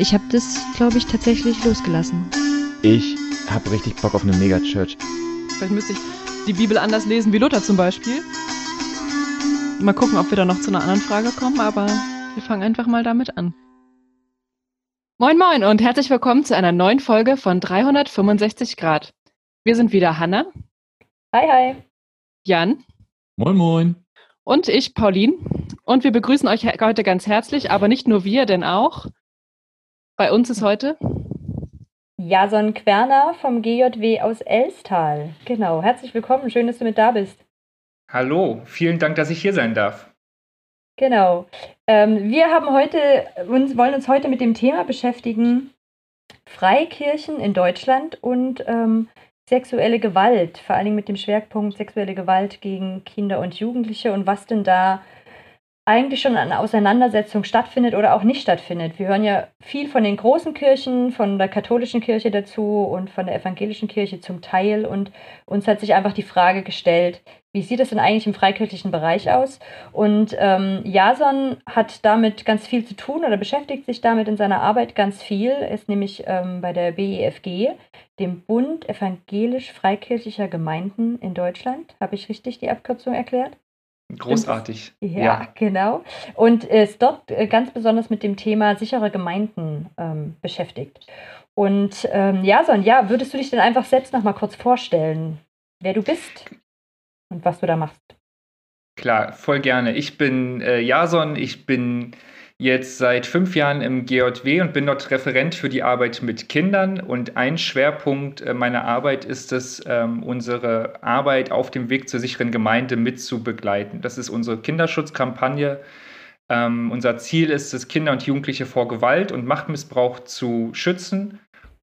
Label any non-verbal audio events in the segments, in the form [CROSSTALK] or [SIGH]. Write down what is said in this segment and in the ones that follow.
Ich habe das, glaube ich, tatsächlich losgelassen. Ich habe richtig Bock auf eine Megachurch. Vielleicht müsste ich die Bibel anders lesen wie Luther zum Beispiel. Mal gucken, ob wir da noch zu einer anderen Frage kommen, aber wir fangen einfach mal damit an. Moin Moin und herzlich willkommen zu einer neuen Folge von 365 Grad. Wir sind wieder Hanna. Hi, hi. Jan. Moin Moin. Und ich, Pauline. Und wir begrüßen euch heute ganz herzlich, aber nicht nur wir, denn auch bei uns ist heute Jason Querner vom GJW aus Elstal. Genau, herzlich willkommen, schön, dass du mit da bist. Hallo, vielen Dank, dass ich hier sein darf. Genau. Ähm, wir haben heute, uns, wollen uns heute mit dem Thema beschäftigen, Freikirchen in Deutschland und ähm, sexuelle Gewalt, vor allen Dingen mit dem Schwerpunkt sexuelle Gewalt gegen Kinder und Jugendliche und was denn da eigentlich schon eine Auseinandersetzung stattfindet oder auch nicht stattfindet. Wir hören ja viel von den großen Kirchen, von der katholischen Kirche dazu und von der evangelischen Kirche zum Teil. Und uns hat sich einfach die Frage gestellt, wie sieht es denn eigentlich im freikirchlichen Bereich aus? Und ähm, Jason hat damit ganz viel zu tun oder beschäftigt sich damit in seiner Arbeit ganz viel. Er ist nämlich ähm, bei der BEFG, dem Bund evangelisch-freikirchlicher Gemeinden in Deutschland. Habe ich richtig die Abkürzung erklärt? Großartig. Ja, ja, genau. Und ist dort äh, ganz besonders mit dem Thema sichere Gemeinden ähm, beschäftigt. Und ähm, Jason, ja, würdest du dich denn einfach selbst noch mal kurz vorstellen, wer du bist und was du da machst? Klar, voll gerne. Ich bin äh, Jason, ich bin jetzt seit fünf Jahren im GJW und bin dort Referent für die Arbeit mit Kindern. Und ein Schwerpunkt äh, meiner Arbeit ist es, ähm, unsere Arbeit auf dem Weg zur sicheren Gemeinde mitzubegleiten. Das ist unsere Kinderschutzkampagne. Ähm, unser Ziel ist es, Kinder und Jugendliche vor Gewalt und Machtmissbrauch zu schützen.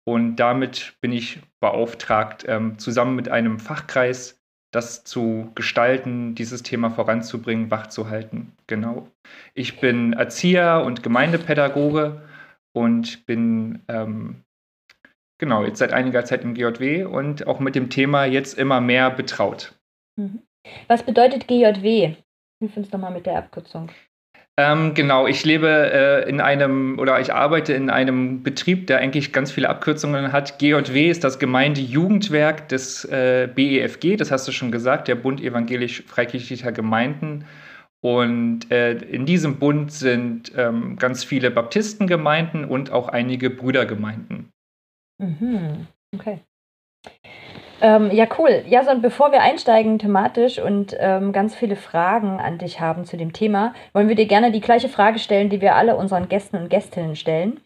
Und damit bin ich beauftragt, ähm, zusammen mit einem Fachkreis das zu gestalten, dieses Thema voranzubringen, wachzuhalten. Genau. Ich bin Erzieher und Gemeindepädagoge und bin ähm, genau jetzt seit einiger Zeit im GJW und auch mit dem Thema jetzt immer mehr betraut. Mhm. Was bedeutet GJW? Hilf uns doch mal mit der Abkürzung. Ähm, genau, ich lebe äh, in einem oder ich arbeite in einem Betrieb, der eigentlich ganz viele Abkürzungen hat. GJW ist das Gemeindejugendwerk des äh, BEFG, das hast du schon gesagt, der Bund evangelisch-freikirchlicher Gemeinden. Und äh, in diesem Bund sind ähm, ganz viele Baptistengemeinden und auch einige Brüdergemeinden. Mhm. Okay. Ähm, ja, cool. Ja, so, und bevor wir einsteigen thematisch und ähm, ganz viele Fragen an dich haben zu dem Thema, wollen wir dir gerne die gleiche Frage stellen, die wir alle unseren Gästen und Gästinnen stellen.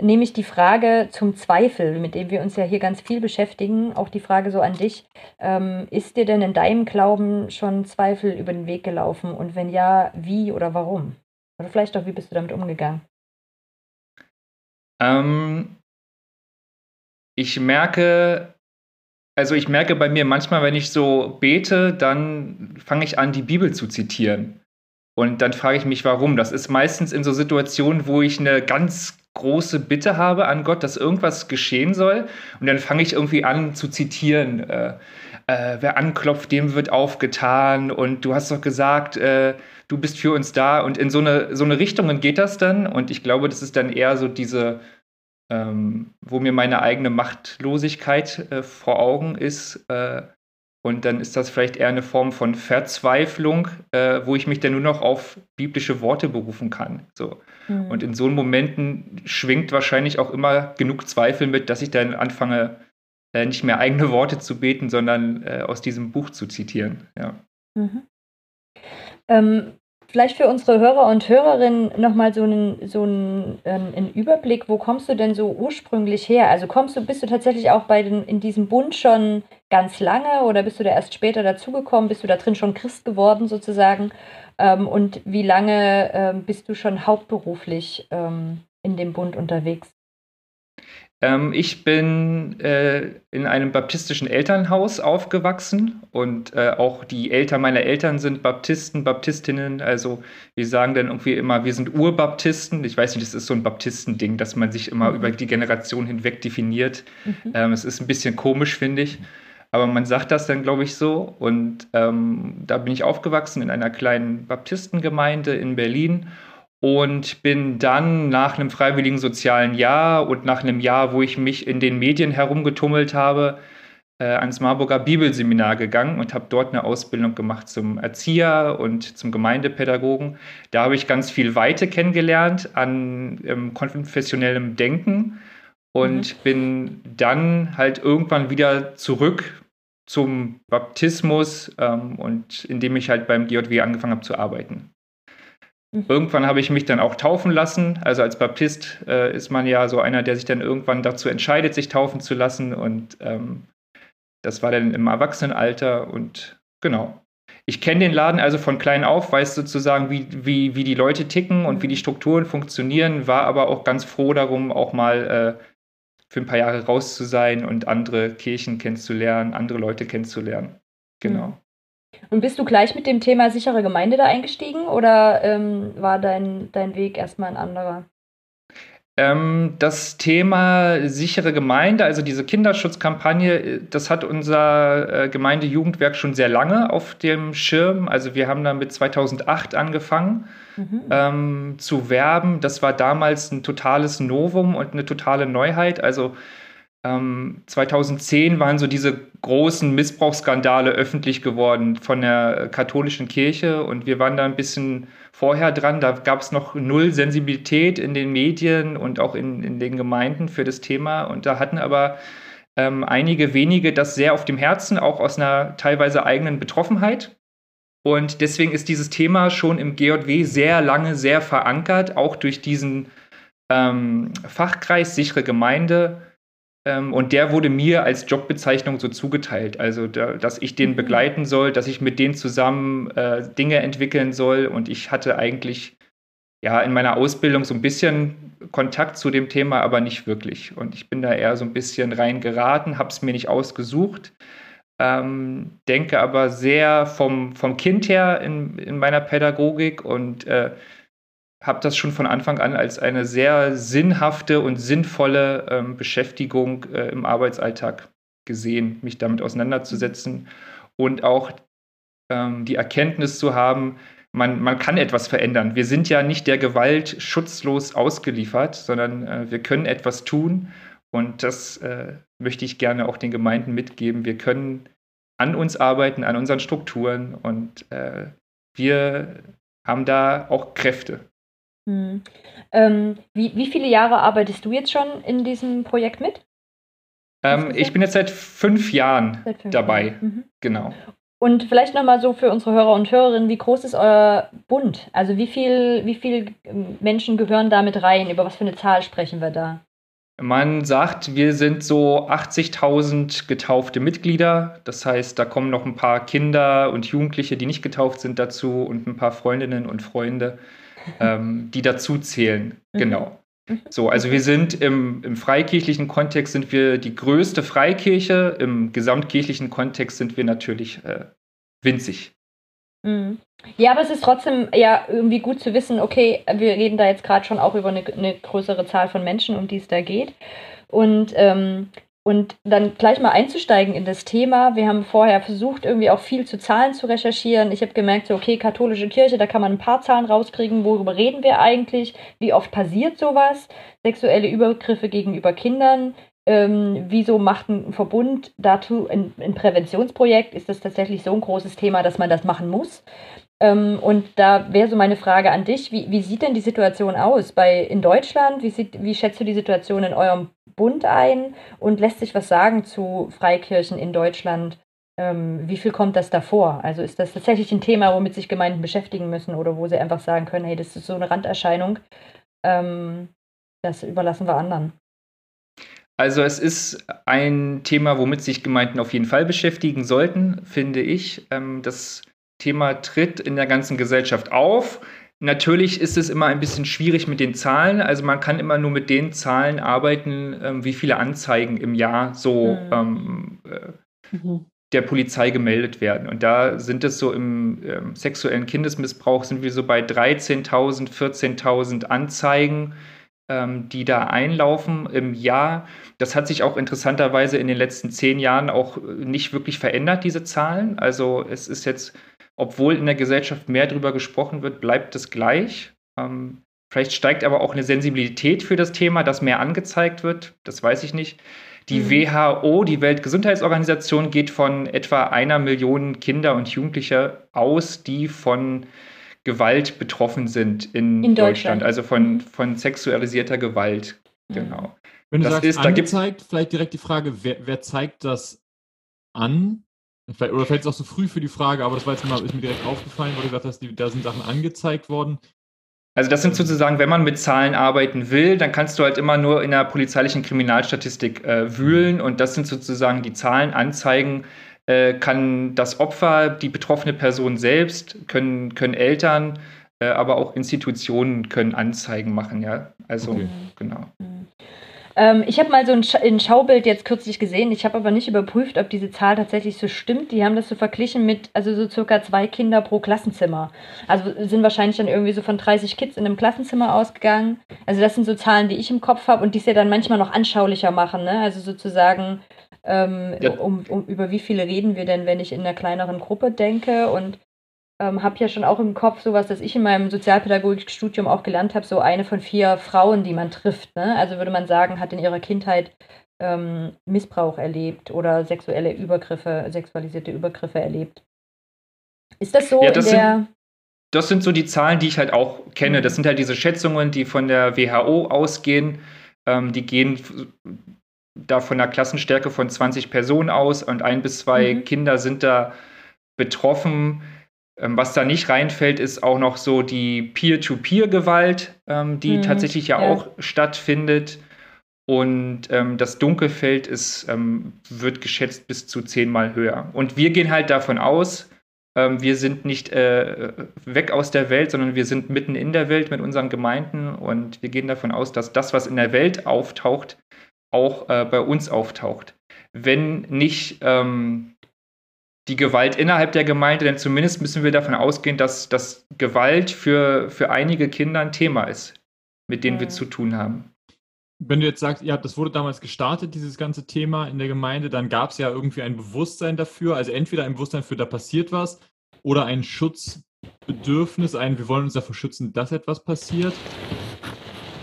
Nämlich die Frage zum Zweifel, mit dem wir uns ja hier ganz viel beschäftigen. Auch die Frage so an dich. Ähm, ist dir denn in deinem Glauben schon Zweifel über den Weg gelaufen? Und wenn ja, wie oder warum? Oder vielleicht auch, wie bist du damit umgegangen? Ähm, ich merke, also ich merke bei mir manchmal, wenn ich so bete, dann fange ich an, die Bibel zu zitieren. Und dann frage ich mich, warum. Das ist meistens in so Situationen, wo ich eine ganz große Bitte habe an Gott, dass irgendwas geschehen soll. Und dann fange ich irgendwie an zu zitieren. Äh, äh, wer anklopft, dem wird aufgetan. Und du hast doch gesagt, äh, du bist für uns da. Und in so eine, so eine Richtung geht das dann. Und ich glaube, das ist dann eher so diese ähm, wo mir meine eigene Machtlosigkeit äh, vor Augen ist. Äh, und dann ist das vielleicht eher eine Form von Verzweiflung, äh, wo ich mich dann nur noch auf biblische Worte berufen kann. So. Mhm. Und in so Momenten schwingt wahrscheinlich auch immer genug Zweifel mit, dass ich dann anfange, äh, nicht mehr eigene Worte zu beten, sondern äh, aus diesem Buch zu zitieren. Ja. Mhm. Ähm, Vielleicht für unsere Hörer und Hörerinnen nochmal so einen, so einen, ähm, einen, Überblick, wo kommst du denn so ursprünglich her? Also kommst du, bist du tatsächlich auch bei den, in diesem Bund schon ganz lange oder bist du da erst später dazugekommen? Bist du da drin schon Christ geworden sozusagen? Ähm, und wie lange ähm, bist du schon hauptberuflich ähm, in dem Bund unterwegs? Ähm, ich bin äh, in einem baptistischen Elternhaus aufgewachsen und äh, auch die Eltern meiner Eltern sind Baptisten, Baptistinnen. Also wir sagen dann irgendwie immer, wir sind Urbaptisten. Ich weiß nicht, das ist so ein Baptistending, dass man sich immer mhm. über die Generation hinweg definiert. Mhm. Ähm, es ist ein bisschen komisch, finde ich. Aber man sagt das dann, glaube ich, so. Und ähm, da bin ich aufgewachsen in einer kleinen Baptistengemeinde in Berlin und bin dann nach einem freiwilligen sozialen Jahr und nach einem Jahr, wo ich mich in den Medien herumgetummelt habe, äh, ans Marburger Bibelseminar gegangen und habe dort eine Ausbildung gemacht zum Erzieher und zum Gemeindepädagogen. Da habe ich ganz viel Weite kennengelernt an ähm, konfessionellem Denken und mhm. bin dann halt irgendwann wieder zurück zum Baptismus ähm, und indem ich halt beim GJW angefangen habe zu arbeiten. Mhm. Irgendwann habe ich mich dann auch taufen lassen. Also als Baptist äh, ist man ja so einer, der sich dann irgendwann dazu entscheidet, sich taufen zu lassen. Und ähm, das war dann im Erwachsenenalter und genau. Ich kenne den Laden also von klein auf, weiß sozusagen, wie, wie, wie die Leute ticken und wie die Strukturen funktionieren, war aber auch ganz froh darum, auch mal äh, für ein paar Jahre raus zu sein und andere Kirchen kennenzulernen, andere Leute kennenzulernen. Genau. Und bist du gleich mit dem Thema sichere Gemeinde da eingestiegen oder ähm, war dein, dein Weg erstmal ein anderer? Ähm, das Thema sichere Gemeinde, also diese Kinderschutzkampagne, das hat unser äh, Gemeindejugendwerk schon sehr lange auf dem Schirm. Also wir haben damit 2008 angefangen mhm. ähm, zu werben. Das war damals ein totales Novum und eine totale Neuheit. Also ähm, 2010 waren so diese großen Missbrauchsskandale öffentlich geworden von der katholischen Kirche und wir waren da ein bisschen vorher dran. Da gab es noch null Sensibilität in den Medien und auch in, in den Gemeinden für das Thema und da hatten aber ähm, einige wenige das sehr auf dem Herzen, auch aus einer teilweise eigenen Betroffenheit. Und deswegen ist dieses Thema schon im GJW sehr lange sehr verankert, auch durch diesen ähm, Fachkreis sichere Gemeinde und der wurde mir als Jobbezeichnung so zugeteilt. Also, da, dass ich den mhm. begleiten soll, dass ich mit denen zusammen äh, Dinge entwickeln soll. Und ich hatte eigentlich ja in meiner Ausbildung so ein bisschen Kontakt zu dem Thema, aber nicht wirklich. Und ich bin da eher so ein bisschen reingeraten, habe es mir nicht ausgesucht. Ähm, denke aber sehr vom, vom Kind her in, in meiner Pädagogik und äh, habe das schon von Anfang an als eine sehr sinnhafte und sinnvolle ähm, Beschäftigung äh, im Arbeitsalltag gesehen, mich damit auseinanderzusetzen und auch ähm, die Erkenntnis zu haben, man, man kann etwas verändern. Wir sind ja nicht der Gewalt schutzlos ausgeliefert, sondern äh, wir können etwas tun. Und das äh, möchte ich gerne auch den Gemeinden mitgeben. Wir können an uns arbeiten, an unseren Strukturen und äh, wir haben da auch Kräfte. Hm. Ähm, wie, wie viele Jahre arbeitest du jetzt schon in diesem Projekt mit? Ähm, ich bin jetzt seit fünf Jahren seit fünf dabei. Jahren. Mhm. Genau. Und vielleicht nochmal so für unsere Hörer und Hörerinnen, wie groß ist euer Bund? Also wie viel, wie viel ähm, Menschen gehören da mit rein? Über was für eine Zahl sprechen wir da? Man sagt, wir sind so 80.000 getaufte Mitglieder. Das heißt, da kommen noch ein paar Kinder und Jugendliche, die nicht getauft sind, dazu und ein paar Freundinnen und Freunde ähm, die dazu zählen. Mhm. Genau. Mhm. So, also wir sind im, im freikirchlichen Kontext sind wir die größte Freikirche, im gesamtkirchlichen Kontext sind wir natürlich äh, winzig. Mhm. Ja, aber es ist trotzdem ja irgendwie gut zu wissen, okay, wir reden da jetzt gerade schon auch über eine, eine, größere Zahl von Menschen, um die es da geht. Und ähm, und dann gleich mal einzusteigen in das Thema. Wir haben vorher versucht, irgendwie auch viel zu Zahlen zu recherchieren. Ich habe gemerkt, so, okay, katholische Kirche, da kann man ein paar Zahlen rauskriegen. Worüber reden wir eigentlich? Wie oft passiert sowas? Sexuelle Übergriffe gegenüber Kindern. Ähm, wieso macht ein Verbund dazu ein, ein Präventionsprojekt? Ist das tatsächlich so ein großes Thema, dass man das machen muss? Ähm, und da wäre so meine Frage an dich, wie, wie sieht denn die Situation aus bei, in Deutschland? Wie, sieht, wie schätzt du die Situation in eurem Bund ein? Und lässt sich was sagen zu Freikirchen in Deutschland? Ähm, wie viel kommt das davor? Also ist das tatsächlich ein Thema, womit sich Gemeinden beschäftigen müssen oder wo sie einfach sagen können, hey, das ist so eine Randerscheinung, ähm, das überlassen wir anderen? Also es ist ein Thema, womit sich Gemeinden auf jeden Fall beschäftigen sollten, finde ich. Ähm, das Thema tritt in der ganzen Gesellschaft auf. Natürlich ist es immer ein bisschen schwierig mit den Zahlen. Also man kann immer nur mit den Zahlen arbeiten, ähm, wie viele Anzeigen im Jahr so mhm. ähm, äh, mhm. der Polizei gemeldet werden. Und da sind es so im ähm, sexuellen Kindesmissbrauch sind wir so bei 13.000, 14.000 Anzeigen, ähm, die da einlaufen im Jahr. Das hat sich auch interessanterweise in den letzten zehn Jahren auch nicht wirklich verändert, diese Zahlen. Also es ist jetzt obwohl in der Gesellschaft mehr darüber gesprochen wird, bleibt es gleich. Ähm, Vielleicht steigt aber auch eine Sensibilität für das Thema, das mehr angezeigt wird. Das weiß ich nicht. Die mhm. WHO, die Weltgesundheitsorganisation, geht von etwa einer Million Kinder und Jugendliche aus, die von Gewalt betroffen sind in, in Deutschland. Deutschland. Also von, mhm. von sexualisierter Gewalt. Mhm. Genau. Wenn du das sagst, ist, angezeigt, vielleicht direkt die Frage, wer, wer zeigt das an? Vielleicht, oder vielleicht ist es auch so früh für die Frage, aber das war jetzt mal, ist mir direkt aufgefallen, wo du gesagt hast, die, da sind Sachen angezeigt worden. Also das sind sozusagen, wenn man mit Zahlen arbeiten will, dann kannst du halt immer nur in der polizeilichen Kriminalstatistik äh, wühlen und das sind sozusagen die Zahlen anzeigen, äh, kann das Opfer, die betroffene Person selbst, können, können Eltern, äh, aber auch Institutionen können Anzeigen machen, ja. Also okay. genau. Ähm, ich habe mal so ein, Sch ein, Schaubild jetzt kürzlich gesehen. Ich habe aber nicht überprüft, ob diese Zahl tatsächlich so stimmt. Die haben das so verglichen mit, also so circa zwei Kinder pro Klassenzimmer. Also sind wahrscheinlich dann irgendwie so von 30 Kids in einem Klassenzimmer ausgegangen. Also das sind so Zahlen, die ich im Kopf habe und die es ja dann manchmal noch anschaulicher machen. Ne? Also sozusagen, ähm, ja. um, um, über wie viele reden wir denn, wenn ich in einer kleineren Gruppe denke und ähm, habe ja schon auch im Kopf sowas, dass ich in meinem Sozialpädagogikstudium auch gelernt habe, so eine von vier Frauen, die man trifft. Ne? Also würde man sagen, hat in ihrer Kindheit ähm, Missbrauch erlebt oder sexuelle Übergriffe, sexualisierte Übergriffe erlebt. Ist das so ja, das in der... Sind, das sind so die Zahlen, die ich halt auch kenne. Das sind halt diese Schätzungen, die von der WHO ausgehen. Ähm, die gehen da von einer Klassenstärke von 20 Personen aus und ein bis zwei mhm. Kinder sind da betroffen. Ähm, was da nicht reinfällt, ist auch noch so die Peer-to-Peer-Gewalt, ähm, die mhm, tatsächlich ja, ja, auch stattfindet. Und ähm, das Dunkelfeld ist, ähm, wird geschätzt bis zu zehnmal höher. Und wir gehen halt davon aus, ähm, wir sind nicht äh, weg aus der Welt, sondern wir sind mitten in der Welt mit unseren Gemeinden. Und wir gehen davon aus, dass das, was in der Welt auftaucht, auch äh, bei uns auftaucht. Wenn nicht ähm, die Gewalt innerhalb der Gemeinde, denn zumindest müssen wir davon ausgehen, dass, dass Gewalt für, für einige Kinder ein Thema ist, mit denen wir zu tun haben. Wenn du jetzt sagst, ja, das wurde damals gestartet, dieses ganze Thema in der Gemeinde, dann gab es ja irgendwie ein Bewusstsein dafür, also entweder ein Bewusstsein für, da passiert was, oder ein Schutzbedürfnis, ein, wir wollen uns davor schützen, dass etwas passiert.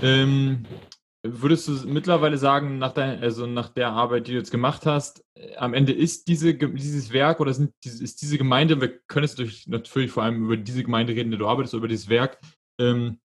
Ähm, Würdest du mittlerweile sagen, nach, dein, also nach der Arbeit, die du jetzt gemacht hast, äh, am Ende ist diese, dieses Werk oder sind, ist diese Gemeinde, wir können jetzt natürlich vor allem über diese Gemeinde reden, die du arbeitest, über dieses Werk, ähm,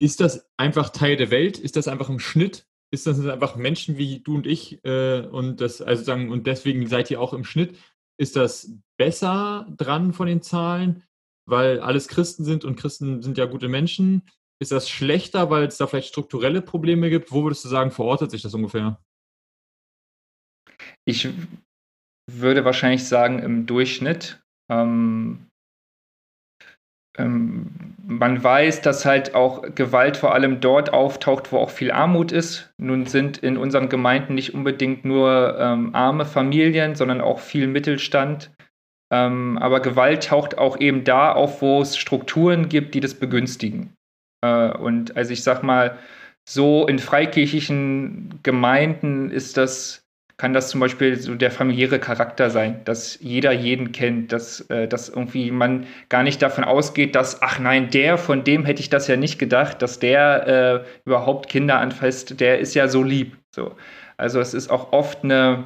ist das einfach Teil der Welt? Ist das einfach im Schnitt? Ist das einfach Menschen wie du und ich äh, und das, also sagen, und deswegen seid ihr auch im Schnitt? Ist das besser dran von den Zahlen, weil alles Christen sind und Christen sind ja gute Menschen? Ist das schlechter, weil es da vielleicht strukturelle Probleme gibt? Wo würdest du sagen, verortet sich das ungefähr? Ich würde wahrscheinlich sagen, im Durchschnitt. Ähm, ähm, man weiß, dass halt auch Gewalt vor allem dort auftaucht, wo auch viel Armut ist. Nun sind in unseren Gemeinden nicht unbedingt nur ähm, arme Familien, sondern auch viel Mittelstand. Ähm, aber Gewalt taucht auch eben da auf, wo es Strukturen gibt, die das begünstigen. Äh, und also ich sag mal, so in freikirchlichen Gemeinden ist das, kann das zum Beispiel so der familiäre Charakter sein, dass jeder jeden kennt, dass, äh, dass irgendwie man gar nicht davon ausgeht, dass, ach nein, der, von dem hätte ich das ja nicht gedacht, dass der äh, überhaupt Kinder anfasst, der ist ja so lieb. So. Also es ist auch oft eine,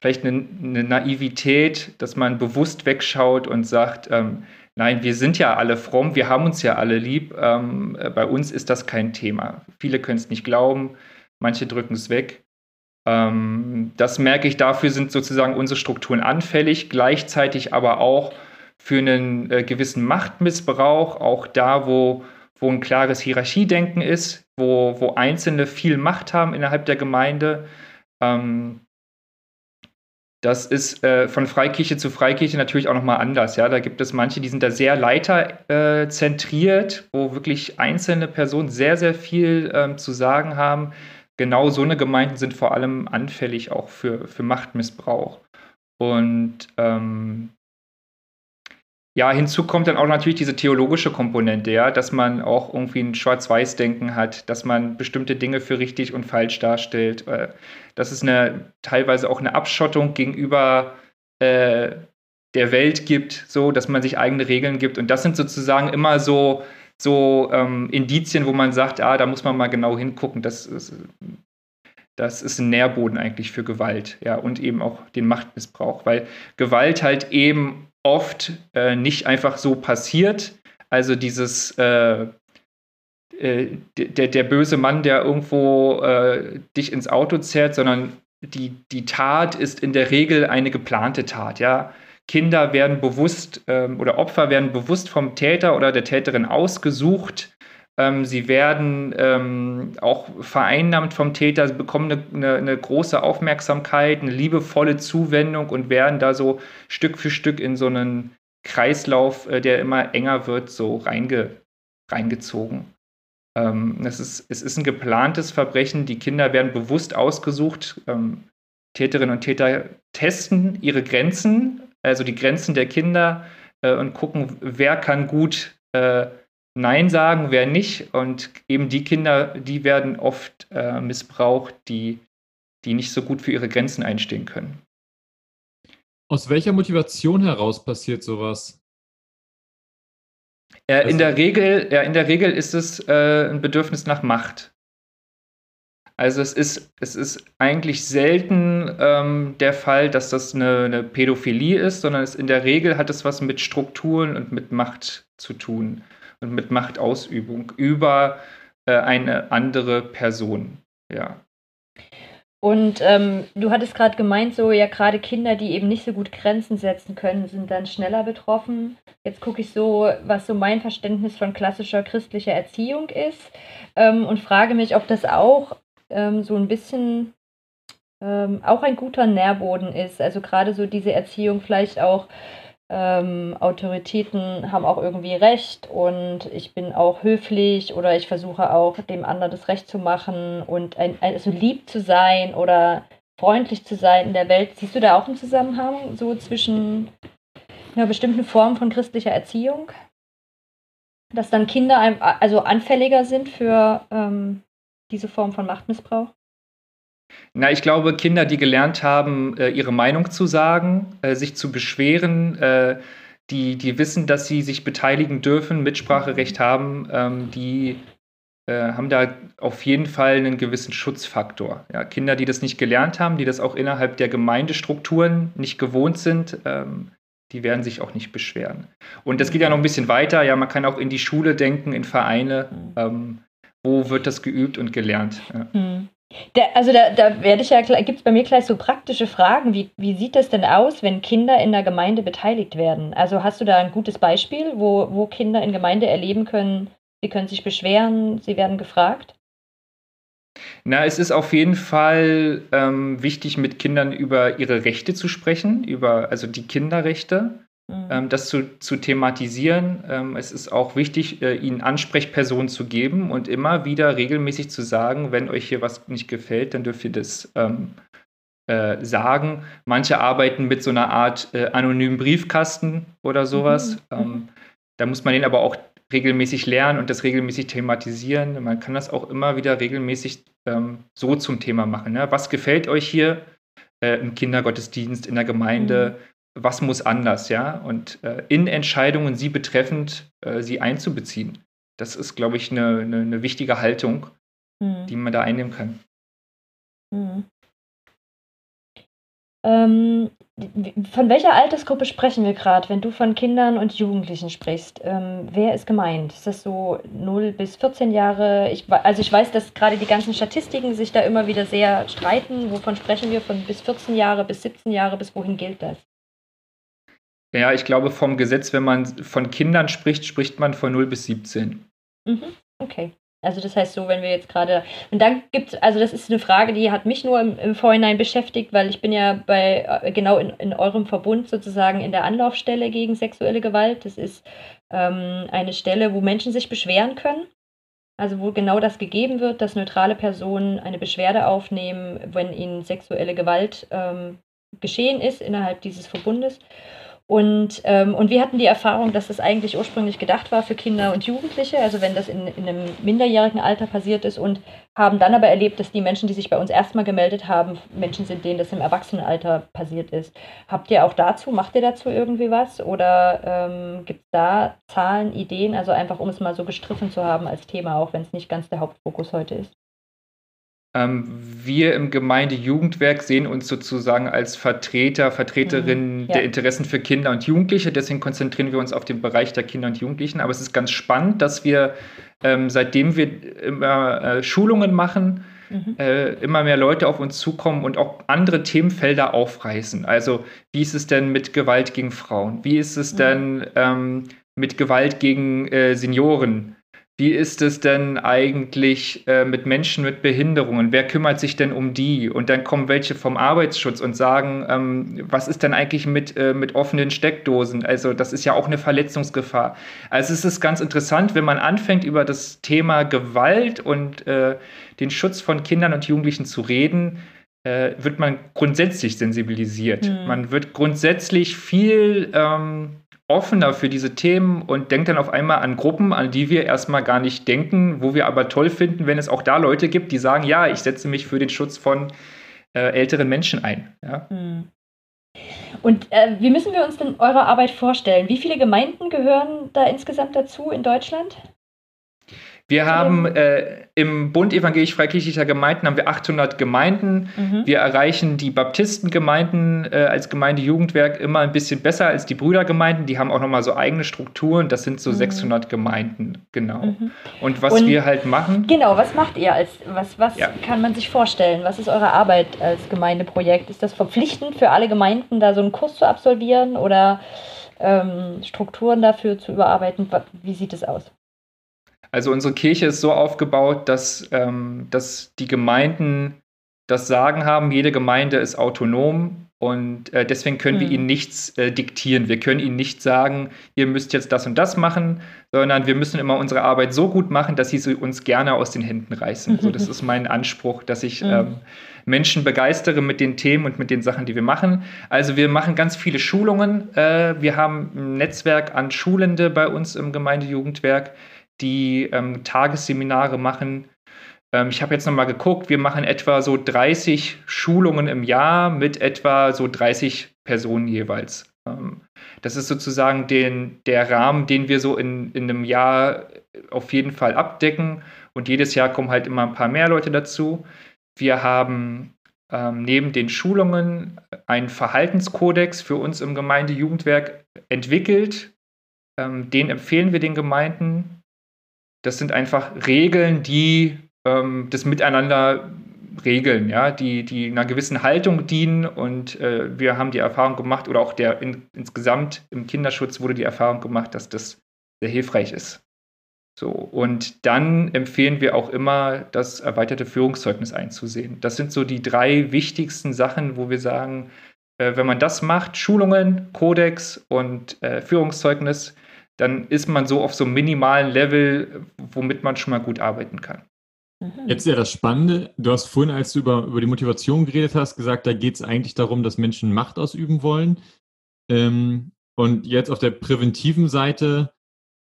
vielleicht eine, eine Naivität, dass man bewusst wegschaut und sagt, ähm, Nein, wir sind ja alle fromm, wir haben uns ja alle lieb. Ähm, äh, bei uns ist das kein Thema. Viele können es nicht glauben, manche drücken es weg. Ähm, das merke ich, dafür sind sozusagen unsere Strukturen anfällig, gleichzeitig aber auch für einen äh, gewissen Machtmissbrauch, auch da, wo, wo ein klares Hierarchiedenken ist, wo, wo Einzelne viel Macht haben innerhalb der Gemeinde. Ähm, das ist äh, von Freikirche zu Freikirche natürlich auch nochmal anders. Ja? Da gibt es manche, die sind da sehr leiterzentriert, äh, wo wirklich einzelne Personen sehr, sehr viel ähm, zu sagen haben. Genau so eine Gemeinden sind vor allem anfällig auch für, für Machtmissbrauch. Und ähm, ja, hinzu kommt dann auch natürlich diese theologische Komponente, ja, dass man auch irgendwie ein Schwarz-Weiß-Denken hat, dass man bestimmte Dinge für richtig und falsch darstellt. Äh, dass es eine teilweise auch eine Abschottung gegenüber äh, der Welt gibt, so dass man sich eigene Regeln gibt. Und das sind sozusagen immer so so ähm, Indizien, wo man sagt, ah, da muss man mal genau hingucken. Das ist, das ist ein Nährboden eigentlich für Gewalt, ja, und eben auch den Machtmissbrauch, weil Gewalt halt eben oft äh, nicht einfach so passiert. Also dieses äh, äh, der, der böse Mann, der irgendwo äh, dich ins Auto zerrt, sondern die, die Tat ist in der Regel eine geplante Tat, ja. Kinder werden bewusst ähm, oder Opfer werden bewusst vom Täter oder der Täterin ausgesucht. Ähm, sie werden ähm, auch vereinnahmt vom Täter, sie bekommen eine, eine, eine, große Aufmerksamkeit, eine liebevolle Zuwendung und werden da so Stück für Stück in so einen Kreislauf, äh, der immer enger wird, so reinge, reingezogen. Ähm, es, ist, es ist ein geplantes Verbrechen. Die Kinder werden bewusst ausgesucht. Ähm, Täterinnen und Täter testen ihre Grenzen, also die Grenzen der Kinder äh, und gucken, wer kann gut äh, Nein sagen, wer nicht. Und eben die Kinder, die werden oft äh, missbraucht, die, die nicht so gut für ihre Grenzen einstehen können. Aus welcher Motivation heraus passiert sowas? Äh, in, der Regel, ja, in der Regel ist es äh, ein Bedürfnis nach Macht. Also es ist, es ist eigentlich selten ähm, der Fall, dass das eine, eine, Pädophilie ist, sondern es in der Regel hat es was mit Strukturen und mit Macht zu tun und mit Machtausübung über äh, eine andere Person. Ja. Und ähm, du hattest gerade gemeint, so ja, gerade Kinder, die eben nicht so gut Grenzen setzen können, sind dann schneller betroffen. Jetzt gucke ich so, was so mein Verständnis von klassischer christlicher Erziehung ist ähm, und frage mich, ob das auch ähm, so ein bisschen ähm, auch ein guter Nährboden ist. Also gerade so diese Erziehung vielleicht auch ähm, Autoritäten haben auch irgendwie Recht und ich bin auch höflich oder ich versuche auch dem anderen das Recht zu machen und ein, also lieb zu sein oder freundlich zu sein in der Welt. Siehst du da auch einen Zusammenhang so zwischen einer bestimmten Form von christlicher Erziehung? Dass dann Kinder also anfälliger sind für ähm, diese Form von Machtmissbrauch? Na, ich glaube, Kinder, die gelernt haben, äh, ihre Meinung zu sagen, äh, sich zu beschweren, äh, die, die wissen, dass sie sich beteiligen dürfen, Mitspracherecht haben, ähm, die haben da auf jeden Fall einen gewissen Schutzfaktor. Ja, Kinder, die das nicht gelernt haben, die das auch innerhalb der Gemeindestrukturen nicht gewohnt sind, ähm, die werden sich auch nicht beschweren. Und das geht ja noch ein bisschen weiter. Ja, man kann auch in die Schule denken, in Vereine. Ähm, wo wird das geübt und gelernt? Ja. Hm. Da, also da, da werde ich ja, gibt es bei mir gleich so praktische Fragen. Wie, wie sieht das denn aus, wenn Kinder in der Gemeinde beteiligt werden? Also hast du da ein gutes Beispiel, wo, wo Kinder in Gemeinde erleben können, sie können sich beschweren, sie werden gefragt? Na, es ist auf jeden Fall ähm, wichtig, mit Kindern über ihre Rechte zu sprechen, über also die Kinderrechte. Mhm. Ähm, das zu, zu thematisieren. Ähm, es ist auch wichtig, äh, ihnen Ansprechpersonen zu geben und immer wieder regelmäßig zu sagen, wenn euch hier was nicht gefällt, dann dürft ihr das ähm, äh, sagen. Manche arbeiten mit so einer Art äh, anonymen Briefkasten oder sowas. Mhm. Ähm, da muss man den aber auch regelmäßig lernen und das regelmäßig thematisieren. Man kann das auch immer wieder regelmäßig ähm, so zum Thema machen. Ne? Was gefällt euch hier äh, im Kindergottesdienst, in der Gemeinde? Mhm was muss anders, ja? Und äh, in Entscheidungen sie betreffend, äh, sie einzubeziehen. Das ist, glaube ich, eine, eine, eine wichtige Haltung, hm. die man da einnehmen kann. Hm. Ähm, von welcher Altersgruppe sprechen wir gerade, wenn du von Kindern und Jugendlichen sprichst? Ähm, wer ist gemeint? Ist das so 0 bis 14 Jahre? Ich, also ich weiß, dass gerade die ganzen Statistiken sich da immer wieder sehr streiten. Wovon sprechen wir? Von bis 14 Jahre, bis 17 Jahre, bis wohin gilt das? Ja, ich glaube, vom Gesetz, wenn man von Kindern spricht, spricht man von 0 bis 17. Mhm, okay. Also das heißt so, wenn wir jetzt gerade, und dann gibt es, also das ist eine Frage, die hat mich nur im, im Vorhinein beschäftigt, weil ich bin ja bei, äh, genau in, in eurem Verbund sozusagen in der Anlaufstelle gegen sexuelle Gewalt. Das ist ähm, eine Stelle, wo Menschen sich beschweren können. Also wo genau das gegeben wird, dass neutrale Personen eine Beschwerde aufnehmen, wenn ihnen sexuelle Gewalt ähm, geschehen ist innerhalb dieses Verbundes. Und, ähm, und wir hatten die Erfahrung, dass das eigentlich ursprünglich gedacht war für Kinder und Jugendliche, also wenn das in, in einem minderjährigen Alter passiert ist und haben dann aber erlebt, dass die Menschen, die sich bei uns erstmal gemeldet haben, Menschen sind, denen das im Erwachsenenalter passiert ist. Habt ihr auch dazu, macht ihr dazu irgendwie was oder ähm, gibt es da Zahlen, Ideen, also einfach um es mal so gestriffen zu haben als Thema, auch wenn es nicht ganz der Hauptfokus heute ist? Ähm, wir im Gemeindejugendwerk sehen uns sozusagen als Vertreter, Vertreterinnen mhm, ja. der Interessen für Kinder und Jugendliche. Deswegen konzentrieren wir uns auf den Bereich der Kinder und Jugendlichen. Aber es ist ganz spannend, dass wir, ähm, seitdem wir immer äh, Schulungen machen, mhm. äh, immer mehr Leute auf uns zukommen und auch andere Themenfelder aufreißen. Also wie ist es denn mit Gewalt gegen Frauen? Wie ist es mhm. denn ähm, mit Gewalt gegen äh, Senioren? Wie ist es denn eigentlich äh, mit Menschen mit Behinderungen? Wer kümmert sich denn um die? Und dann kommen welche vom Arbeitsschutz und sagen, ähm, was ist denn eigentlich mit, äh, mit offenen Steckdosen? Also das ist ja auch eine Verletzungsgefahr. Also es ist ganz interessant, wenn man anfängt, über das Thema Gewalt und äh, den Schutz von Kindern und Jugendlichen zu reden, äh, wird man grundsätzlich sensibilisiert. Mhm. Man wird grundsätzlich viel... Ähm, offener für diese Themen und denkt dann auf einmal an Gruppen, an die wir erstmal gar nicht denken, wo wir aber toll finden, wenn es auch da Leute gibt, die sagen, ja, ich setze mich für den Schutz von äh, älteren Menschen ein. Ja. Hm. Und äh, wie müssen wir uns denn eure Arbeit vorstellen? Wie viele Gemeinden gehören da insgesamt dazu in Deutschland? Wir haben äh, im Bund evangelisch-freikirchlicher Gemeinden haben wir 800 Gemeinden. Mhm. Wir erreichen die Baptistengemeinden äh, als Gemeindejugendwerk immer ein bisschen besser als die Brüdergemeinden. Die haben auch nochmal so eigene Strukturen. Das sind so mhm. 600 Gemeinden, genau. Mhm. Und was Und, wir halt machen. Genau, was macht ihr als, was, was ja. kann man sich vorstellen? Was ist eure Arbeit als Gemeindeprojekt? Ist das verpflichtend für alle Gemeinden, da so einen Kurs zu absolvieren oder ähm, Strukturen dafür zu überarbeiten? Wie sieht es aus? Also unsere Kirche ist so aufgebaut, dass, ähm, dass die Gemeinden das Sagen haben. Jede Gemeinde ist autonom und äh, deswegen können mhm. wir ihnen nichts äh, diktieren. Wir können ihnen nicht sagen, ihr müsst jetzt das und das machen, sondern wir müssen immer unsere Arbeit so gut machen, dass sie uns gerne aus den Händen reißen. Mhm. So, das [LAUGHS] ist mein Anspruch, dass ich mhm. ähm, Menschen begeistere mit den Themen und mit den Sachen, die wir machen. Also wir machen ganz viele Schulungen. Äh, wir haben ein Netzwerk an Schulende bei uns im Gemeindejugendwerk die ähm, Tagesseminare machen. Ähm, ich habe jetzt nochmal geguckt, wir machen etwa so 30 Schulungen im Jahr mit etwa so 30 Personen jeweils. Ähm, das ist sozusagen den, der Rahmen, den wir so in, in einem Jahr auf jeden Fall abdecken. Und jedes Jahr kommen halt immer ein paar mehr Leute dazu. Wir haben ähm, neben den Schulungen einen Verhaltenskodex für uns im Gemeindejugendwerk entwickelt. Ähm, den empfehlen wir den Gemeinden. Das sind einfach Regeln, die ähm, das Miteinander regeln, ja, die, die einer gewissen Haltung dienen und äh, wir haben die Erfahrung gemacht oder auch der in, insgesamt im Kinderschutz wurde die Erfahrung gemacht, dass das sehr hilfreich ist. So, und dann empfehlen wir auch immer, das erweiterte Führungszeugnis einzusehen. Das sind so die drei wichtigsten Sachen, wo wir sagen, äh, wenn man das macht, Schulungen, Kodex und äh, Führungszeugnis, dann ist man so auf so einem minimalen Level, womit man schon mal gut arbeiten kann. Mhm. Jetzt ja das Spannende, du hast vorhin, als du über, über die Motivation geredet hast, gesagt, da geht es eigentlich darum, dass Menschen Macht ausüben wollen. Ähm, und jetzt auf der präventiven Seite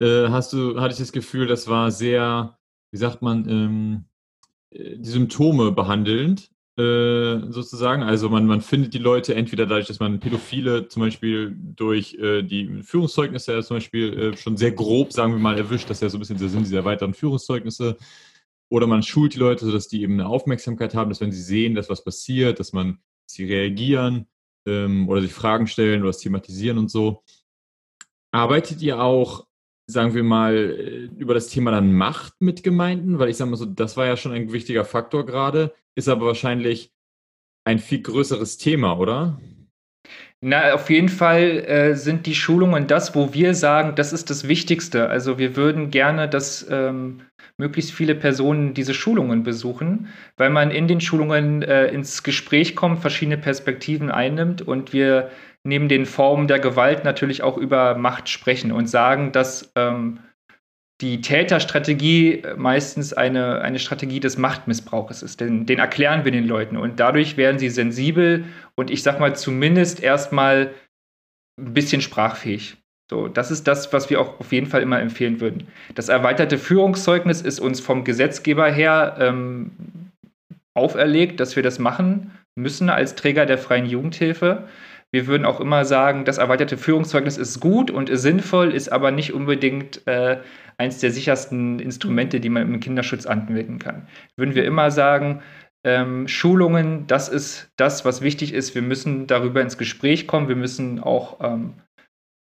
äh, hast du, hatte ich das Gefühl, das war sehr, wie sagt man, ähm, äh, die Symptome behandelnd. Äh, sozusagen. Also man, man findet die Leute entweder dadurch, dass man Pädophile zum Beispiel durch äh, die Führungszeugnisse zum Beispiel äh, schon sehr grob, sagen wir mal, erwischt, das ist ja so ein bisschen der Sinn dieser weiteren Führungszeugnisse. Oder man schult die Leute, sodass die eben eine Aufmerksamkeit haben, dass wenn sie sehen, dass was passiert, dass man, dass sie reagieren ähm, oder sich Fragen stellen oder es thematisieren und so. Arbeitet ihr auch sagen wir mal, äh, über das Thema dann Macht mit Gemeinden? Weil ich sage mal so, das war ja schon ein wichtiger Faktor gerade, ist aber wahrscheinlich ein viel größeres Thema, oder? Na, auf jeden Fall äh, sind die Schulungen das, wo wir sagen, das ist das Wichtigste. Also wir würden gerne, dass ähm, möglichst viele Personen diese Schulungen besuchen, weil man in den Schulungen äh, ins Gespräch kommt, verschiedene Perspektiven einnimmt und wir neben den Formen der Gewalt natürlich auch über Macht sprechen und sagen, dass ähm, die Täterstrategie meistens eine, eine Strategie des Machtmissbrauches ist. Den, den erklären wir den Leuten und dadurch werden sie sensibel und ich sag mal zumindest erstmal ein bisschen sprachfähig. So, das ist das, was wir auch auf jeden Fall immer empfehlen würden. Das erweiterte Führungszeugnis ist uns vom Gesetzgeber her ähm, auferlegt, dass wir das machen müssen als Träger der freien Jugendhilfe. Wir würden auch immer sagen, das erweiterte Führungszeugnis ist gut und ist sinnvoll, ist aber nicht unbedingt äh, eins der sichersten Instrumente, die man im Kinderschutz anwenden kann. Würden wir immer sagen, ähm, Schulungen, das ist das, was wichtig ist. Wir müssen darüber ins Gespräch kommen. Wir müssen auch ähm,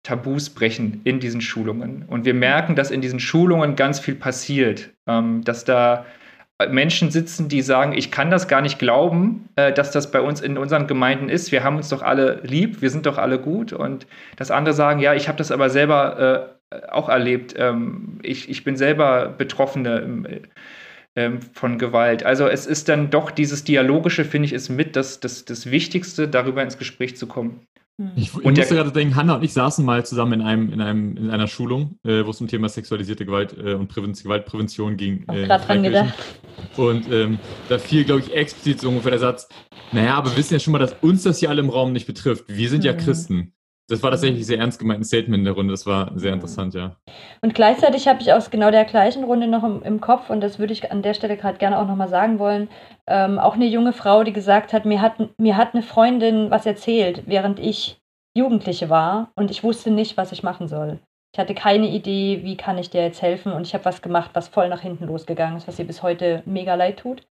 Tabus brechen in diesen Schulungen. Und wir merken, dass in diesen Schulungen ganz viel passiert, ähm, dass da Menschen sitzen, die sagen, ich kann das gar nicht glauben, äh, dass das bei uns in unseren Gemeinden ist. Wir haben uns doch alle lieb, wir sind doch alle gut. Und das andere sagen, ja, ich habe das aber selber äh, auch erlebt. Ähm, ich, ich bin selber Betroffene ähm, ähm, von Gewalt. Also es ist dann doch dieses Dialogische, finde ich, ist mit das, das, das Wichtigste, darüber ins Gespräch zu kommen. Hm. Ich, ich musste gerade denken, Hanna und ich saßen mal zusammen in, einem, in, einem, in einer Schulung, äh, wo es um Thema sexualisierte Gewalt äh, und Präven Gewaltprävention ging. Äh, dran gedacht. Und ähm, da fiel, glaube ich, explizit so ungefähr der Satz, naja, aber wir wissen ja schon mal, dass uns das hier alle im Raum nicht betrifft. Wir sind mhm. ja Christen. Das war tatsächlich sehr ernst gemeint ein Statement in der Runde. Das war sehr interessant, ja. Und gleichzeitig habe ich aus genau der gleichen Runde noch im, im Kopf, und das würde ich an der Stelle gerade gerne auch nochmal sagen wollen, ähm, auch eine junge Frau, die gesagt hat, mir hat, mir hat eine Freundin was erzählt, während ich Jugendliche war und ich wusste nicht, was ich machen soll. Ich hatte keine Idee, wie kann ich dir jetzt helfen und ich habe was gemacht, was voll nach hinten losgegangen ist, was ihr bis heute mega leid tut.